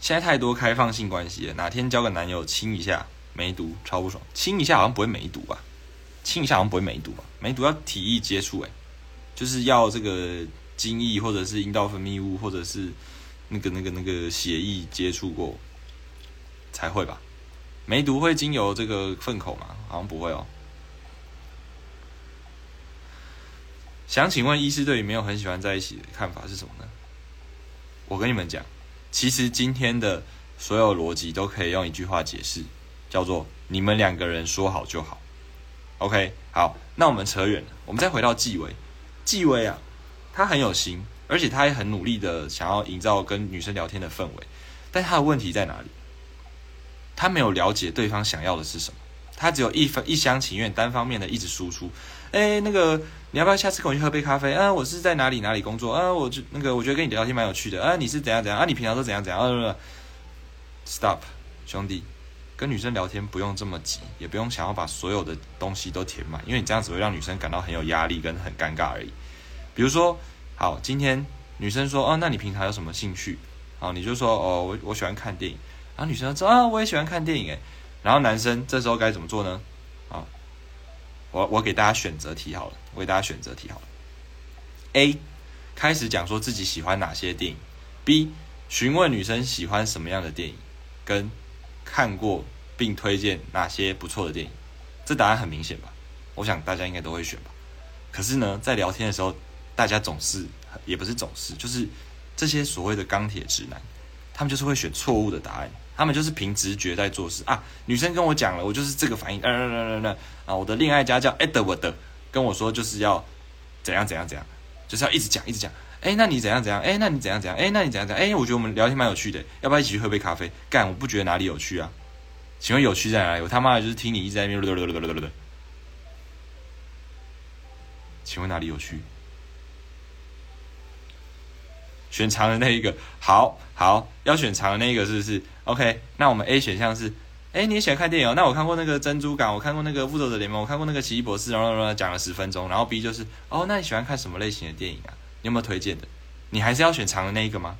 现在太多开放性关系了，哪天交个男友亲一下梅毒，超不爽。亲一下好像不会梅毒吧？亲一下好像不会梅毒吧？梅毒要体液接触，哎，就是要这个精液或者是阴道分泌物或者是那个那个那个血液接触过才会吧？梅毒会经由这个粪口吗？好像不会哦。想请问医师对于没有很喜欢在一起的看法是什么呢？我跟你们讲，其实今天的所有逻辑都可以用一句话解释，叫做你们两个人说好就好。OK，好，那我们扯远了，我们再回到纪委。纪委啊，他很有心，而且他也很努力的想要营造跟女生聊天的氛围，但他的问题在哪里？他没有了解对方想要的是什么，他只有一方一厢情愿，单方面的一直输出。哎，那个你要不要下次跟我去喝杯咖啡？啊，我是在哪里哪里工作？啊，我就那个我觉得跟你聊天蛮有趣的。啊，你是怎样怎样？啊，你平常都怎样怎样？啊，Stop，兄弟。跟女生聊天不用这么急，也不用想要把所有的东西都填满，因为你这样子会让女生感到很有压力跟很尴尬而已。比如说，好，今天女生说，哦，那你平常有什么兴趣？好，你就说，哦，我我喜欢看电影。然后女生说，啊，我也喜欢看电影，诶。然后男生这时候该怎么做呢？我我给大家选择题好了，我给大家选择题好了。A，开始讲说自己喜欢哪些电影。B，询问女生喜欢什么样的电影，跟。看过并推荐哪些不错的电影？这答案很明显吧？我想大家应该都会选吧。可是呢，在聊天的时候，大家总是也不是总是，就是这些所谓的钢铁直男，他们就是会选错误的答案。他们就是凭直觉在做事啊。女生跟我讲了，我就是这个反应。嗯嗯嗯嗯嗯啊，我的恋爱家叫 Edward，跟我说就是要怎样怎样怎样，就是要一直讲一直讲。哎，那你怎样怎样？哎，那你怎样怎样？哎，那你怎样怎样？哎，我觉得我们聊天蛮有趣的，要不要一起去喝杯咖啡？干，我不觉得哪里有趣啊？请问有趣在哪里？我他妈的就是听你一直在那边。请问哪里有趣？选长的那一个，好好要选长的那一个是不是？OK，那我们 A 选项是，哎，你也喜欢看电影哦？那我看过那个珍珠港，我看过那个复仇者联盟，我看过那个奇异博士，然后讲了十分钟。然后 B 就是，哦，那你喜欢看什么类型的电影啊？你有没有推荐的？你还是要选长的那一个吗？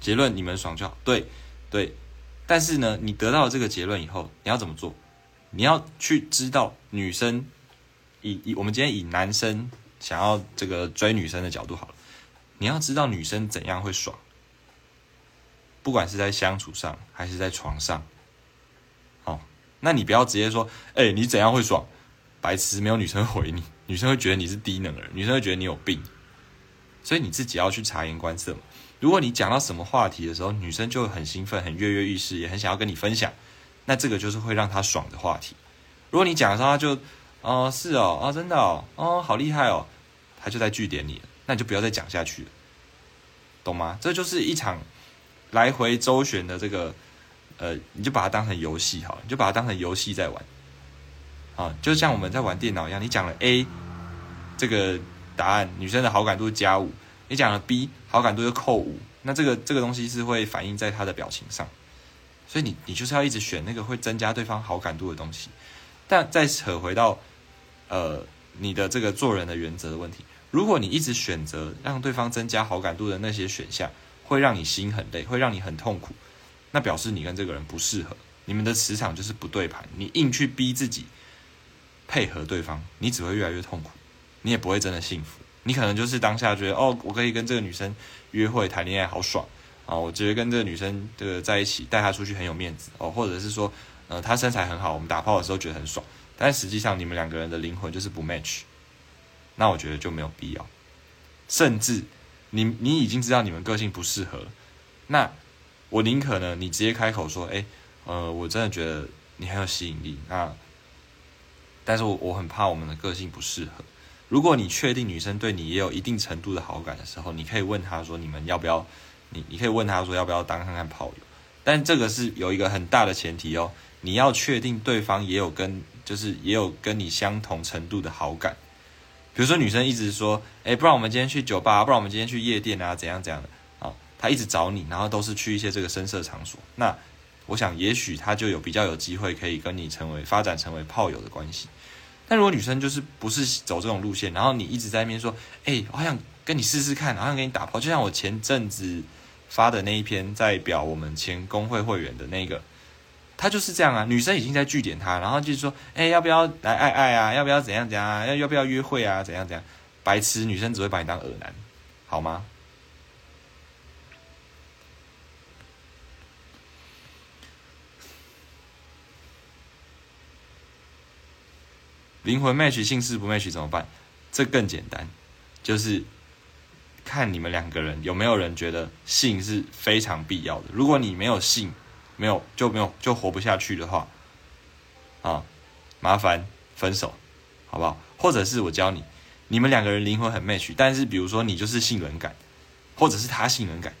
结论你们爽就好。对，对。但是呢，你得到这个结论以后，你要怎么做？你要去知道女生以以我们今天以男生想要这个追女生的角度好了，你要知道女生怎样会爽，不管是在相处上还是在床上。好，那你不要直接说，哎，你怎样会爽？白痴，没有女生回你，女生会觉得你是低能儿，女生会觉得你有病，所以你自己要去察言观色嘛。如果你讲到什么话题的时候，女生就很兴奋、很跃跃欲试，也很想要跟你分享，那这个就是会让她爽的话题。如果你讲的时候他就哦是哦哦真的哦哦好厉害哦，他就在据点你了，那你就不要再讲下去了，懂吗？这就是一场来回周旋的这个呃，你就把它当成游戏好，你就把它当成游戏在玩。啊，就像我们在玩电脑一样，你讲了 A 这个答案，女生的好感度加五，你讲了 B 好感度就扣五，那这个这个东西是会反映在她的表情上，所以你你就是要一直选那个会增加对方好感度的东西。但再扯回到呃你的这个做人的原则的问题，如果你一直选择让对方增加好感度的那些选项，会让你心很累，会让你很痛苦，那表示你跟这个人不适合，你们的磁场就是不对盘，你硬去逼自己。配合对方，你只会越来越痛苦，你也不会真的幸福。你可能就是当下觉得，哦，我可以跟这个女生约会谈恋爱，好爽啊！我觉得跟这个女生这个在一起，带她出去很有面子哦，或者是说，呃，她身材很好，我们打炮的时候觉得很爽。但实际上，你们两个人的灵魂就是不 match，那我觉得就没有必要。甚至，你你已经知道你们个性不适合，那我宁可呢，你直接开口说，哎，呃，我真的觉得你很有吸引力，那。但是我我很怕我们的个性不适合。如果你确定女生对你也有一定程度的好感的时候，你可以问她说：“你们要不要？”你你可以问她说：“要不要当看看炮友？”但这个是有一个很大的前提哦，你要确定对方也有跟就是也有跟你相同程度的好感。比如说女生一直说：“哎，不然我们今天去酒吧，不然我们今天去夜店啊，怎样怎样的啊？”她一直找你，然后都是去一些这个深色场所。那我想，也许他就有比较有机会可以跟你成为发展成为炮友的关系。但如果女生就是不是走这种路线，然后你一直在那边说：“哎，我好想跟你试试看，好想跟你打炮。”就像我前阵子发的那一篇在表我们前工会会员的那个，他就是这样啊。女生已经在据点他，然后就是说：“哎，要不要来爱爱啊？要不要怎样怎样啊？要要不要约会啊？怎样怎样？”白痴，女生只会把你当恶男，好吗？灵魂 match 姓氏不 match 怎么办？这更简单，就是看你们两个人有没有人觉得性是非常必要的。如果你没有性，没有就没有就活不下去的话，啊，麻烦分手，好不好？或者是我教你，你们两个人灵魂很 match，但是比如说你就是性冷感，或者是他性冷感，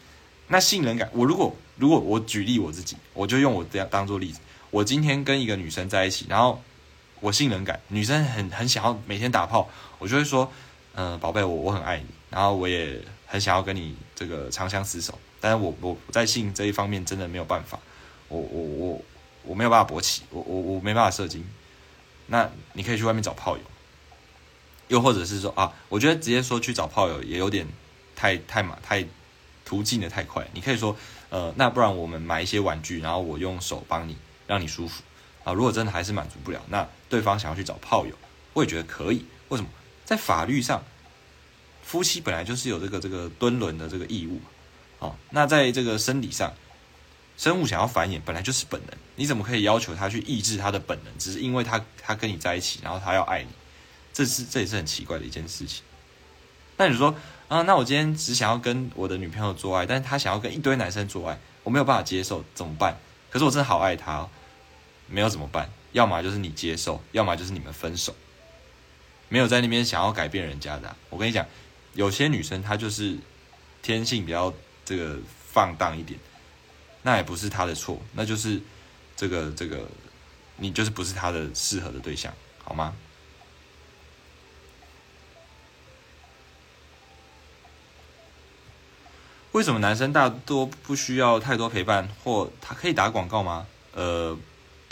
那性冷感，我如果如果我举例我自己，我就用我这样当做例子，我今天跟一个女生在一起，然后。我性冷感，女生很很想要每天打炮，我就会说，嗯，宝贝，我我很爱你，然后我也很想要跟你这个长相厮守，但是我我在性这一方面真的没有办法，我我我我没有办法勃起，我我我没办法射精，那你可以去外面找炮友，又或者是说啊，我觉得直接说去找炮友也有点太太嘛太途径的太快，你可以说，呃，那不然我们买一些玩具，然后我用手帮你，让你舒服。啊，如果真的还是满足不了，那对方想要去找炮友，我也觉得可以。为什么？在法律上，夫妻本来就是有这个这个敦伦的这个义务。啊，那在这个生理上，生物想要繁衍本来就是本能，你怎么可以要求他去抑制他的本能？只是因为他他跟你在一起，然后他要爱你，这是这也是很奇怪的一件事情。那你说啊，那我今天只想要跟我的女朋友做爱，但是他想要跟一堆男生做爱，我没有办法接受，怎么办？可是我真的好爱他。没有怎么办？要么就是你接受，要么就是你们分手。没有在那边想要改变人家的。我跟你讲，有些女生她就是天性比较这个放荡一点，那也不是他的错，那就是这个这个你就是不是他的适合的对象，好吗？为什么男生大多不需要太多陪伴，或他可以打广告吗？呃。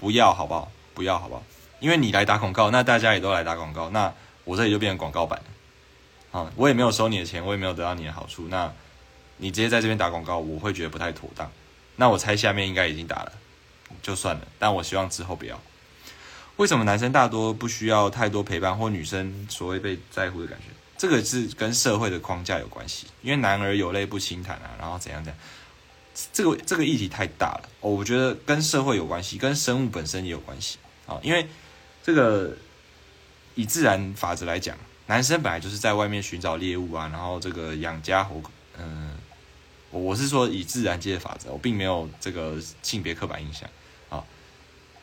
不要好不好？不要好不好？因为你来打广告，那大家也都来打广告，那我这里就变成广告版了。啊，我也没有收你的钱，我也没有得到你的好处。那你直接在这边打广告，我会觉得不太妥当。那我猜下面应该已经打了，就算了。但我希望之后不要。为什么男生大多不需要太多陪伴，或女生所谓被在乎的感觉？这个是跟社会的框架有关系。因为男儿有泪不轻弹啊，然后怎样怎样。这个这个议题太大了哦，我觉得跟社会有关系，跟生物本身也有关系啊。因为这个以自然法则来讲，男生本来就是在外面寻找猎物啊，然后这个养家活口。嗯，我是说以自然界的法则，我并没有这个性别刻板印象啊。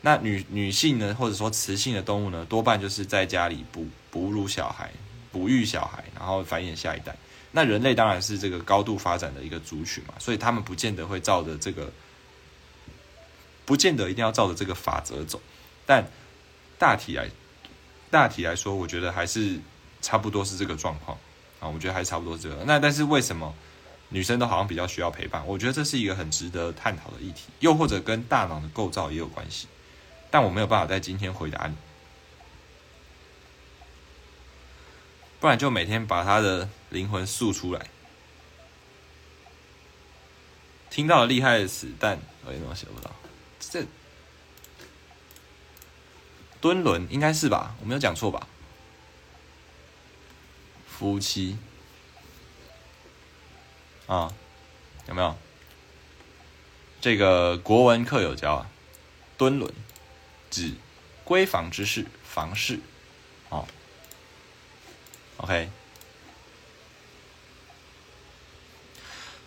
那女女性呢，或者说雌性的动物呢，多半就是在家里哺哺乳小孩、哺育小孩，然后繁衍下一代。那人类当然是这个高度发展的一个族群嘛，所以他们不见得会照着这个，不见得一定要照着这个法则走。但大体来大体来说，我觉得还是差不多是这个状况啊。我觉得还差不多这个。那但是为什么女生都好像比较需要陪伴？我觉得这是一个很值得探讨的议题，又或者跟大脑的构造也有关系。但我没有办法在今天回答你，不然就每天把他的灵魂诉出来。听到了厉害的词，但我怎么写不到？这敦伦应该是吧？我没有讲错吧？夫妻啊，有没有？这个国文课有教啊，敦伦。指闺房之事，房事，哦，OK，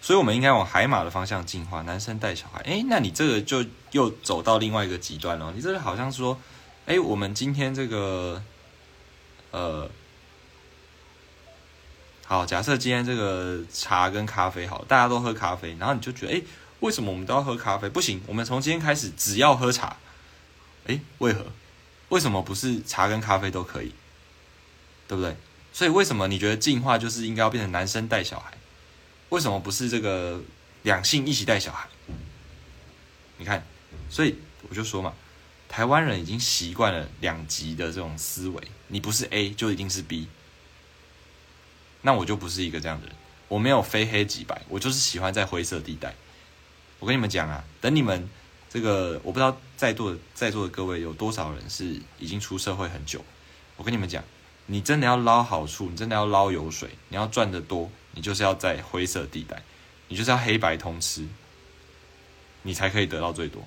所以我们应该往海马的方向进化。男生带小孩，哎，那你这个就又走到另外一个极端了。你这个好像说，哎，我们今天这个，呃，好，假设今天这个茶跟咖啡好，大家都喝咖啡，然后你就觉得，哎，为什么我们都要喝咖啡？不行，我们从今天开始只要喝茶。哎，为何？为什么不是茶跟咖啡都可以？对不对？所以为什么你觉得进化就是应该要变成男生带小孩？为什么不是这个两性一起带小孩？你看，所以我就说嘛，台湾人已经习惯了两极的这种思维，你不是 A 就一定是 B。那我就不是一个这样的人，我没有非黑即白，我就是喜欢在灰色地带。我跟你们讲啊，等你们。这个我不知道在座的在座的各位有多少人是已经出社会很久。我跟你们讲，你真的要捞好处，你真的要捞油水，你要赚得多，你就是要在灰色地带，你就是要黑白通吃，你才可以得到最多，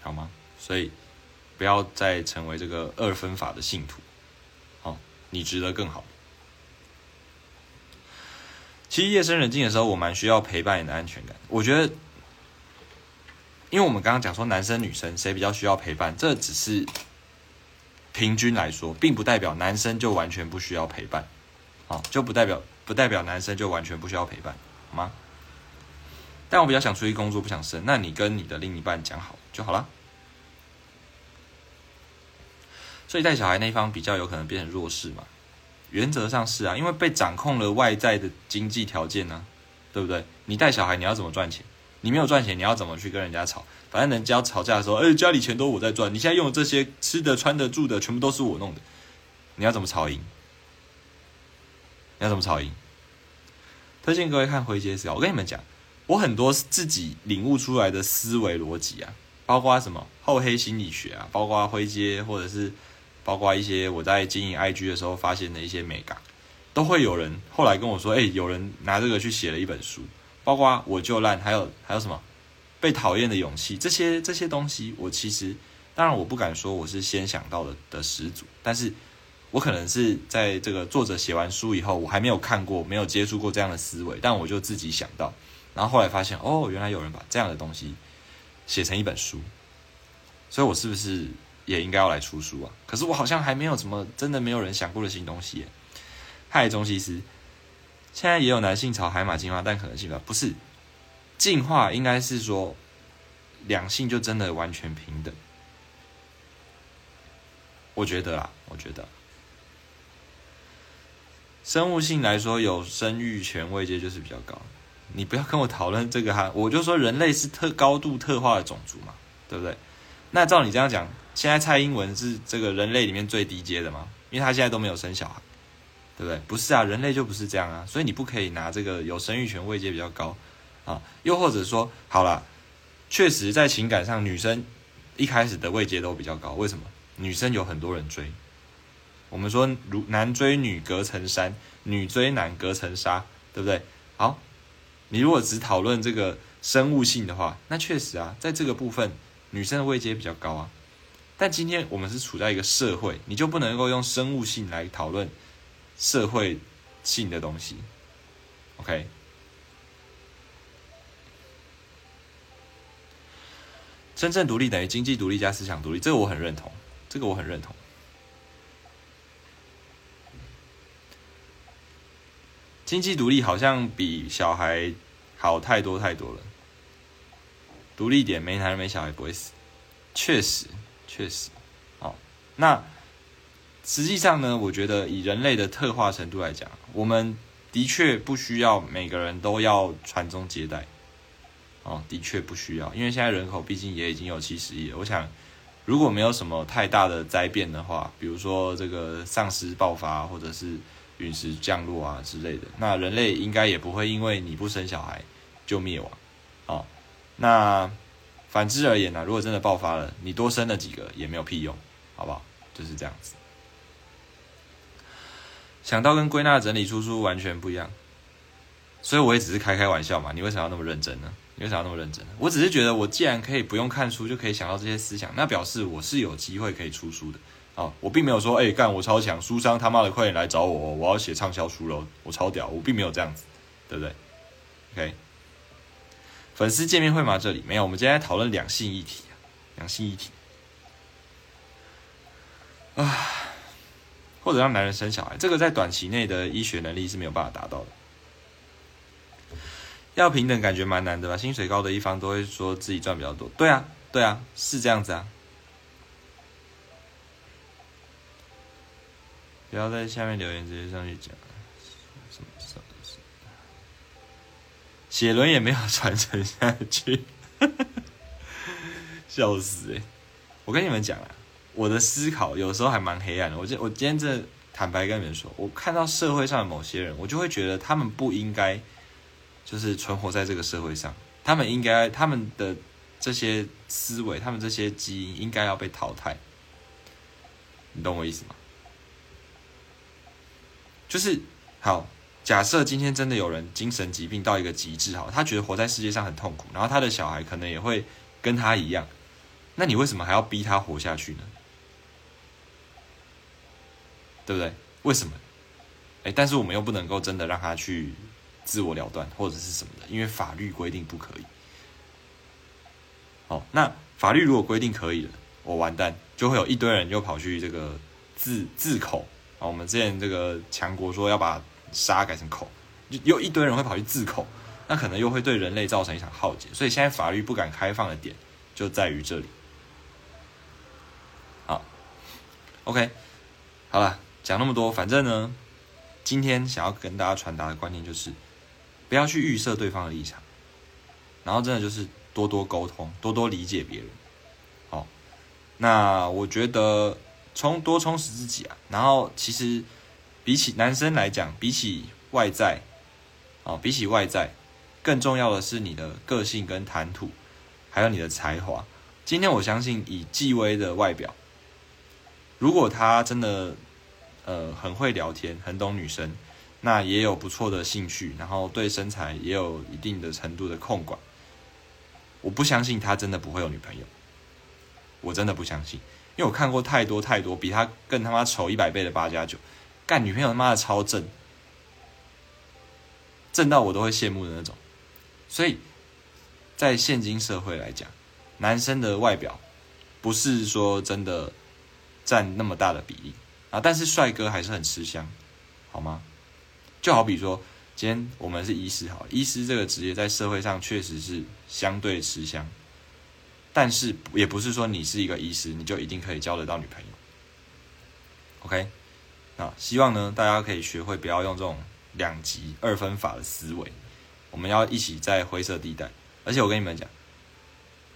好吗？所以不要再成为这个二分法的信徒，你值得更好。其实夜深人静的时候，我蛮需要陪伴你的安全感。我觉得，因为我们刚刚讲说男生女生谁比较需要陪伴，这只是平均来说，并不代表男生就完全不需要陪伴，好，就不代表不代表男生就完全不需要陪伴，好吗？但我比较想出去工作，不想生，那你跟你的另一半讲好就好了。所以带小孩那一方比较有可能变成弱势嘛。原则上是啊，因为被掌控了外在的经济条件呢，对不对？你带小孩你要怎么赚钱？你没有赚钱，你要怎么去跟人家吵？反正人家吵架的时候，哎，家里钱都我在赚，你现在用的这些吃的、穿的、住的，全部都是我弄的，你要怎么吵赢？你要怎么吵赢？推荐各位看《灰阶思考》，我跟你们讲，我很多自己领悟出来的思维逻辑啊，包括什么厚黑心理学啊，包括灰阶或者是。包括一些我在经营 IG 的时候发现的一些美感，都会有人后来跟我说：“哎，有人拿这个去写了一本书。”包括我就烂，还有还有什么被讨厌的勇气，这些这些东西，我其实当然我不敢说我是先想到的的始祖，但是我可能是在这个作者写完书以后，我还没有看过，没有接触过这样的思维，但我就自己想到，然后后来发现，哦，原来有人把这样的东西写成一本书，所以我是不是？也应该要来出书啊！可是我好像还没有什么真的没有人想过的新东西。嗨，中西斯，现在也有男性朝海马进化，但可能性吧？不是进化，应该是说两性就真的完全平等。我觉得啦，我觉得生物性来说，有生育权位阶就是比较高。你不要跟我讨论这个哈，我就说人类是特高度特化的种族嘛，对不对？那照你这样讲。现在蔡英文是这个人类里面最低阶的吗？因为他现在都没有生小孩，对不对？不是啊，人类就不是这样啊，所以你不可以拿这个有生育权位阶比较高啊，又或者说，好了，确实在情感上，女生一开始的位阶都比较高，为什么？女生有很多人追，我们说如男追女隔层山，女追男隔层纱，对不对？好，你如果只讨论这个生物性的话，那确实啊，在这个部分，女生的位阶比较高啊。但今天我们是处在一个社会，你就不能够用生物性来讨论社会性的东西，OK？真正独立等于经济独立加思想独立，这个我很认同，这个我很认同。经济独立好像比小孩好太多太多了。独立点，没男人没小孩不会死，确实确实。哦，那实际上呢，我觉得以人类的特化程度来讲，我们的确不需要每个人都要传宗接代。哦，的确不需要，因为现在人口毕竟也已经有七十亿了。我想，如果没有什么太大的灾变的话，比如说这个丧尸爆发，或者是陨石降落啊之类的，那人类应该也不会因为你不生小孩就灭亡。哦，那反之而言呢，如果真的爆发了，你多生了几个也没有屁用，好不好？就是这样子。想到跟归纳整理出书完全不一样，所以我也只是开开玩笑嘛。你为什么要那么认真呢？你为啥要那么认真？我只是觉得，我既然可以不用看书就可以想到这些思想，那表示我是有机会可以出书的。哦，我并没有说，哎，干我超强，书商他妈的快点来找我，我要写畅销书了，我超屌，我并没有这样子，对不对？OK，粉丝见面会吗？这里没有，我们今天讨论两性议题，两性议题啊，或者让男人生小孩，这个在短期内的医学能力是没有办法达到的。要平等，感觉蛮难的吧？薪水高的一方都会说自己赚比较多。对啊，对啊，是这样子啊。不要在下面留言，直接上去讲。写轮也没有传承下去，笑死哎！我跟你们讲啊，我的思考有时候还蛮黑暗的。我今我今天这坦白跟你们说，我看到社会上的某些人，我就会觉得他们不应该。就是存活在这个社会上，他们应该他们的这些思维，他们这些基因应该要被淘汰。你懂我意思吗？就是好，假设今天真的有人精神疾病到一个极致，哈，他觉得活在世界上很痛苦，然后他的小孩可能也会跟他一样，那你为什么还要逼他活下去呢？对不对？为什么？哎，但是我们又不能够真的让他去。自我了断或者是什么的，因为法律规定不可以。哦，那法律如果规定可以了，我完蛋，就会有一堆人又跑去这个自自口啊。我们之前这个强国说要把杀改成口，又一堆人会跑去自口，那可能又会对人类造成一场浩劫。所以现在法律不敢开放的点就在于这里。好，OK，好了，讲那么多，反正呢，今天想要跟大家传达的观念就是。不要去预设对方的立场，然后真的就是多多沟通，多多理解别人。好，那我觉得充多充实自己啊。然后其实比起男生来讲，比起外在，哦，比起外在，更重要的是你的个性跟谈吐，还有你的才华。今天我相信以纪薇的外表，如果他真的呃很会聊天，很懂女生。那也有不错的兴趣，然后对身材也有一定的程度的控管。我不相信他真的不会有女朋友，我真的不相信，因为我看过太多太多比他更他妈丑一百倍的八加九，干女朋友他妈的超正，正到我都会羡慕的那种。所以在现今社会来讲，男生的外表不是说真的占那么大的比例啊，但是帅哥还是很吃香，好吗？就好比说，今天我们是医师，好，医师这个职业在社会上确实是相对吃香，但是也不是说你是一个医师，你就一定可以交得到女朋友。OK，啊希望呢，大家可以学会不要用这种两极二分法的思维，我们要一起在灰色地带。而且我跟你们讲，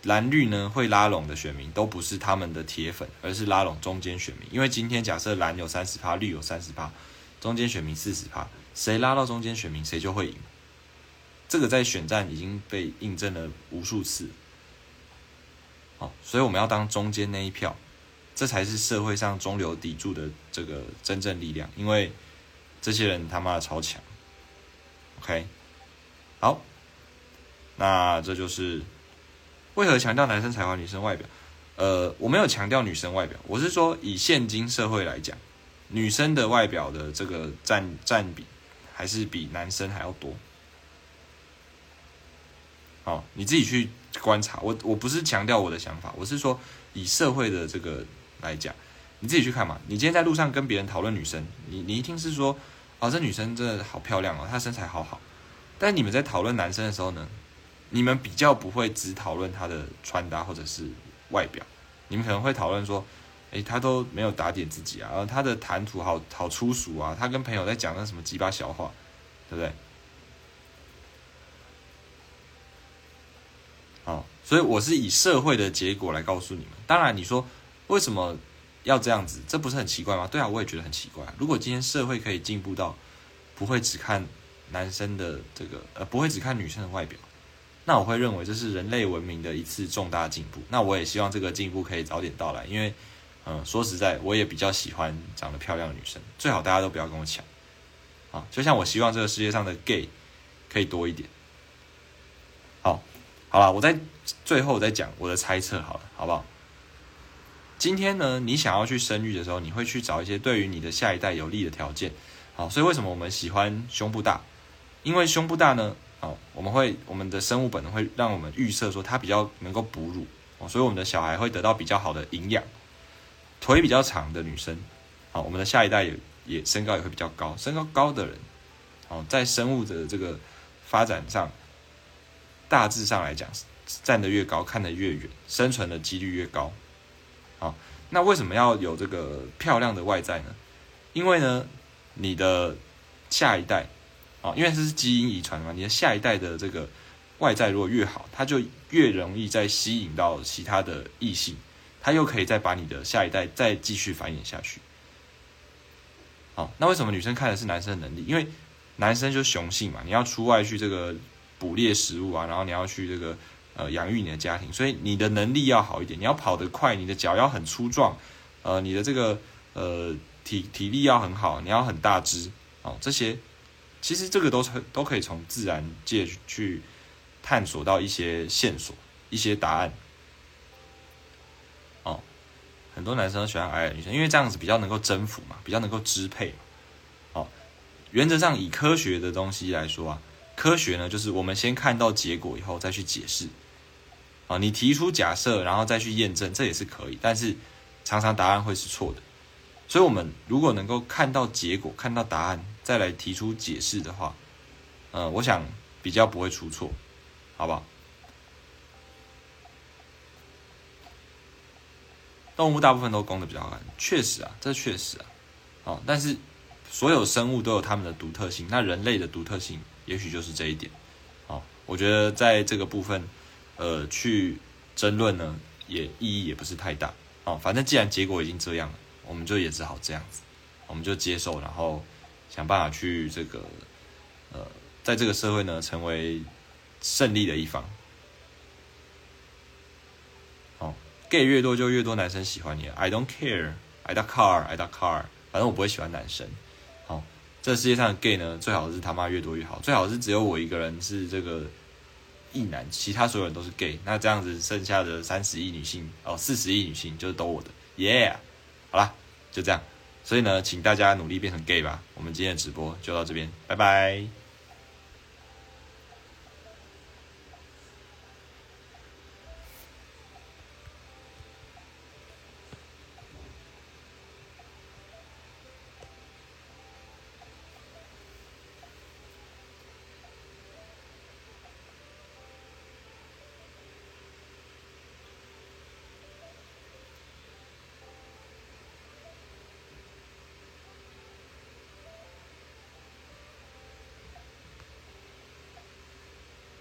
蓝绿呢会拉拢的选民都不是他们的铁粉，而是拉拢中间选民。因为今天假设蓝有三十趴，绿有三十趴，中间选民四十趴。谁拉到中间选民，谁就会赢。这个在选战已经被印证了无数次。好，所以我们要当中间那一票，这才是社会上中流砥柱的这个真正力量。因为这些人他妈的超强。OK，好，那这就是为何强调男生才华、女生外表。呃，我没有强调女生外表，我是说以现今社会来讲，女生的外表的这个占占比。还是比男生还要多。好，你自己去观察，我我不是强调我的想法，我是说以社会的这个来讲，你自己去看嘛。你今天在路上跟别人讨论女生，你你一定是说，哦，这女生真的好漂亮哦，她身材好好。但你们在讨论男生的时候呢，你们比较不会只讨论他的穿搭或者是外表，你们可能会讨论说，诶，他都没有打点自己啊，然后他的谈吐好好粗俗啊，他跟朋友在讲那什么鸡巴小话，对不对？好，所以我是以社会的结果来告诉你们。当然，你说为什么要这样子？这不是很奇怪吗？对啊，我也觉得很奇怪。如果今天社会可以进步到不会只看男生的这个，呃，不会只看女生的外表，那我会认为这是人类文明的一次重大进步。那我也希望这个进步可以早点到来，因为，嗯，说实在，我也比较喜欢长得漂亮的女生，最好大家都不要跟我抢。啊，就像我希望这个世界上的 gay 可以多一点。好。好了，我在最后再讲我的猜测，好了，好不好？今天呢，你想要去生育的时候，你会去找一些对于你的下一代有利的条件。好，所以为什么我们喜欢胸部大？因为胸部大呢，好，我们会我们的生物本能会让我们预设说它比较能够哺乳哦，所以我们的小孩会得到比较好的营养。腿比较长的女生，好，我们的下一代也也身高也会比较高。身高高的人，哦，在生物的这个发展上。大致上来讲，站得越高，看得越远，生存的几率越高。那为什么要有这个漂亮的外在呢？因为呢，你的下一代，啊，因为这是基因遗传嘛，你的下一代的这个外在如果越好，它就越容易再吸引到其他的异性，它又可以再把你的下一代再继续繁衍下去。好，那为什么女生看的是男生的能力？因为男生就雄性嘛，你要出外去这个。捕猎食物啊，然后你要去这个呃养育你的家庭，所以你的能力要好一点，你要跑得快，你的脚要很粗壮，呃，你的这个呃体体力要很好，你要很大只哦，这些其实这个都是都可以从自然界去探索到一些线索、一些答案。哦，很多男生喜欢矮矮女生，因为这样子比较能够征服嘛，比较能够支配。哦，原则上以科学的东西来说啊。科学呢，就是我们先看到结果以后再去解释，啊，你提出假设，然后再去验证，这也是可以。但是常常答案会是错的，所以我们如果能够看到结果、看到答案，再来提出解释的话，呃，我想比较不会出错，好不好？动物大部分都攻的比较狠，确实啊，这确实啊，哦，但是所有生物都有它们的独特性，那人类的独特性。也许就是这一点，哦，我觉得在这个部分，呃，去争论呢，也意义也不是太大，哦，反正既然结果已经这样了，我们就也只好这样子，我们就接受，然后想办法去这个，呃，在这个社会呢，成为胜利的一方，哦，gay 越多就越多男生喜欢你，I don't care，I don't care，I don't car，反正我不会喜欢男生。这世界上的 gay 呢，最好是他妈越多越好，最好是只有我一个人是这个一男，其他所有人都是 gay，那这样子剩下的三十亿女性哦，四十亿女性就是都我的，耶！好啦，就这样，所以呢，请大家努力变成 gay 吧。我们今天的直播就到这边，拜拜。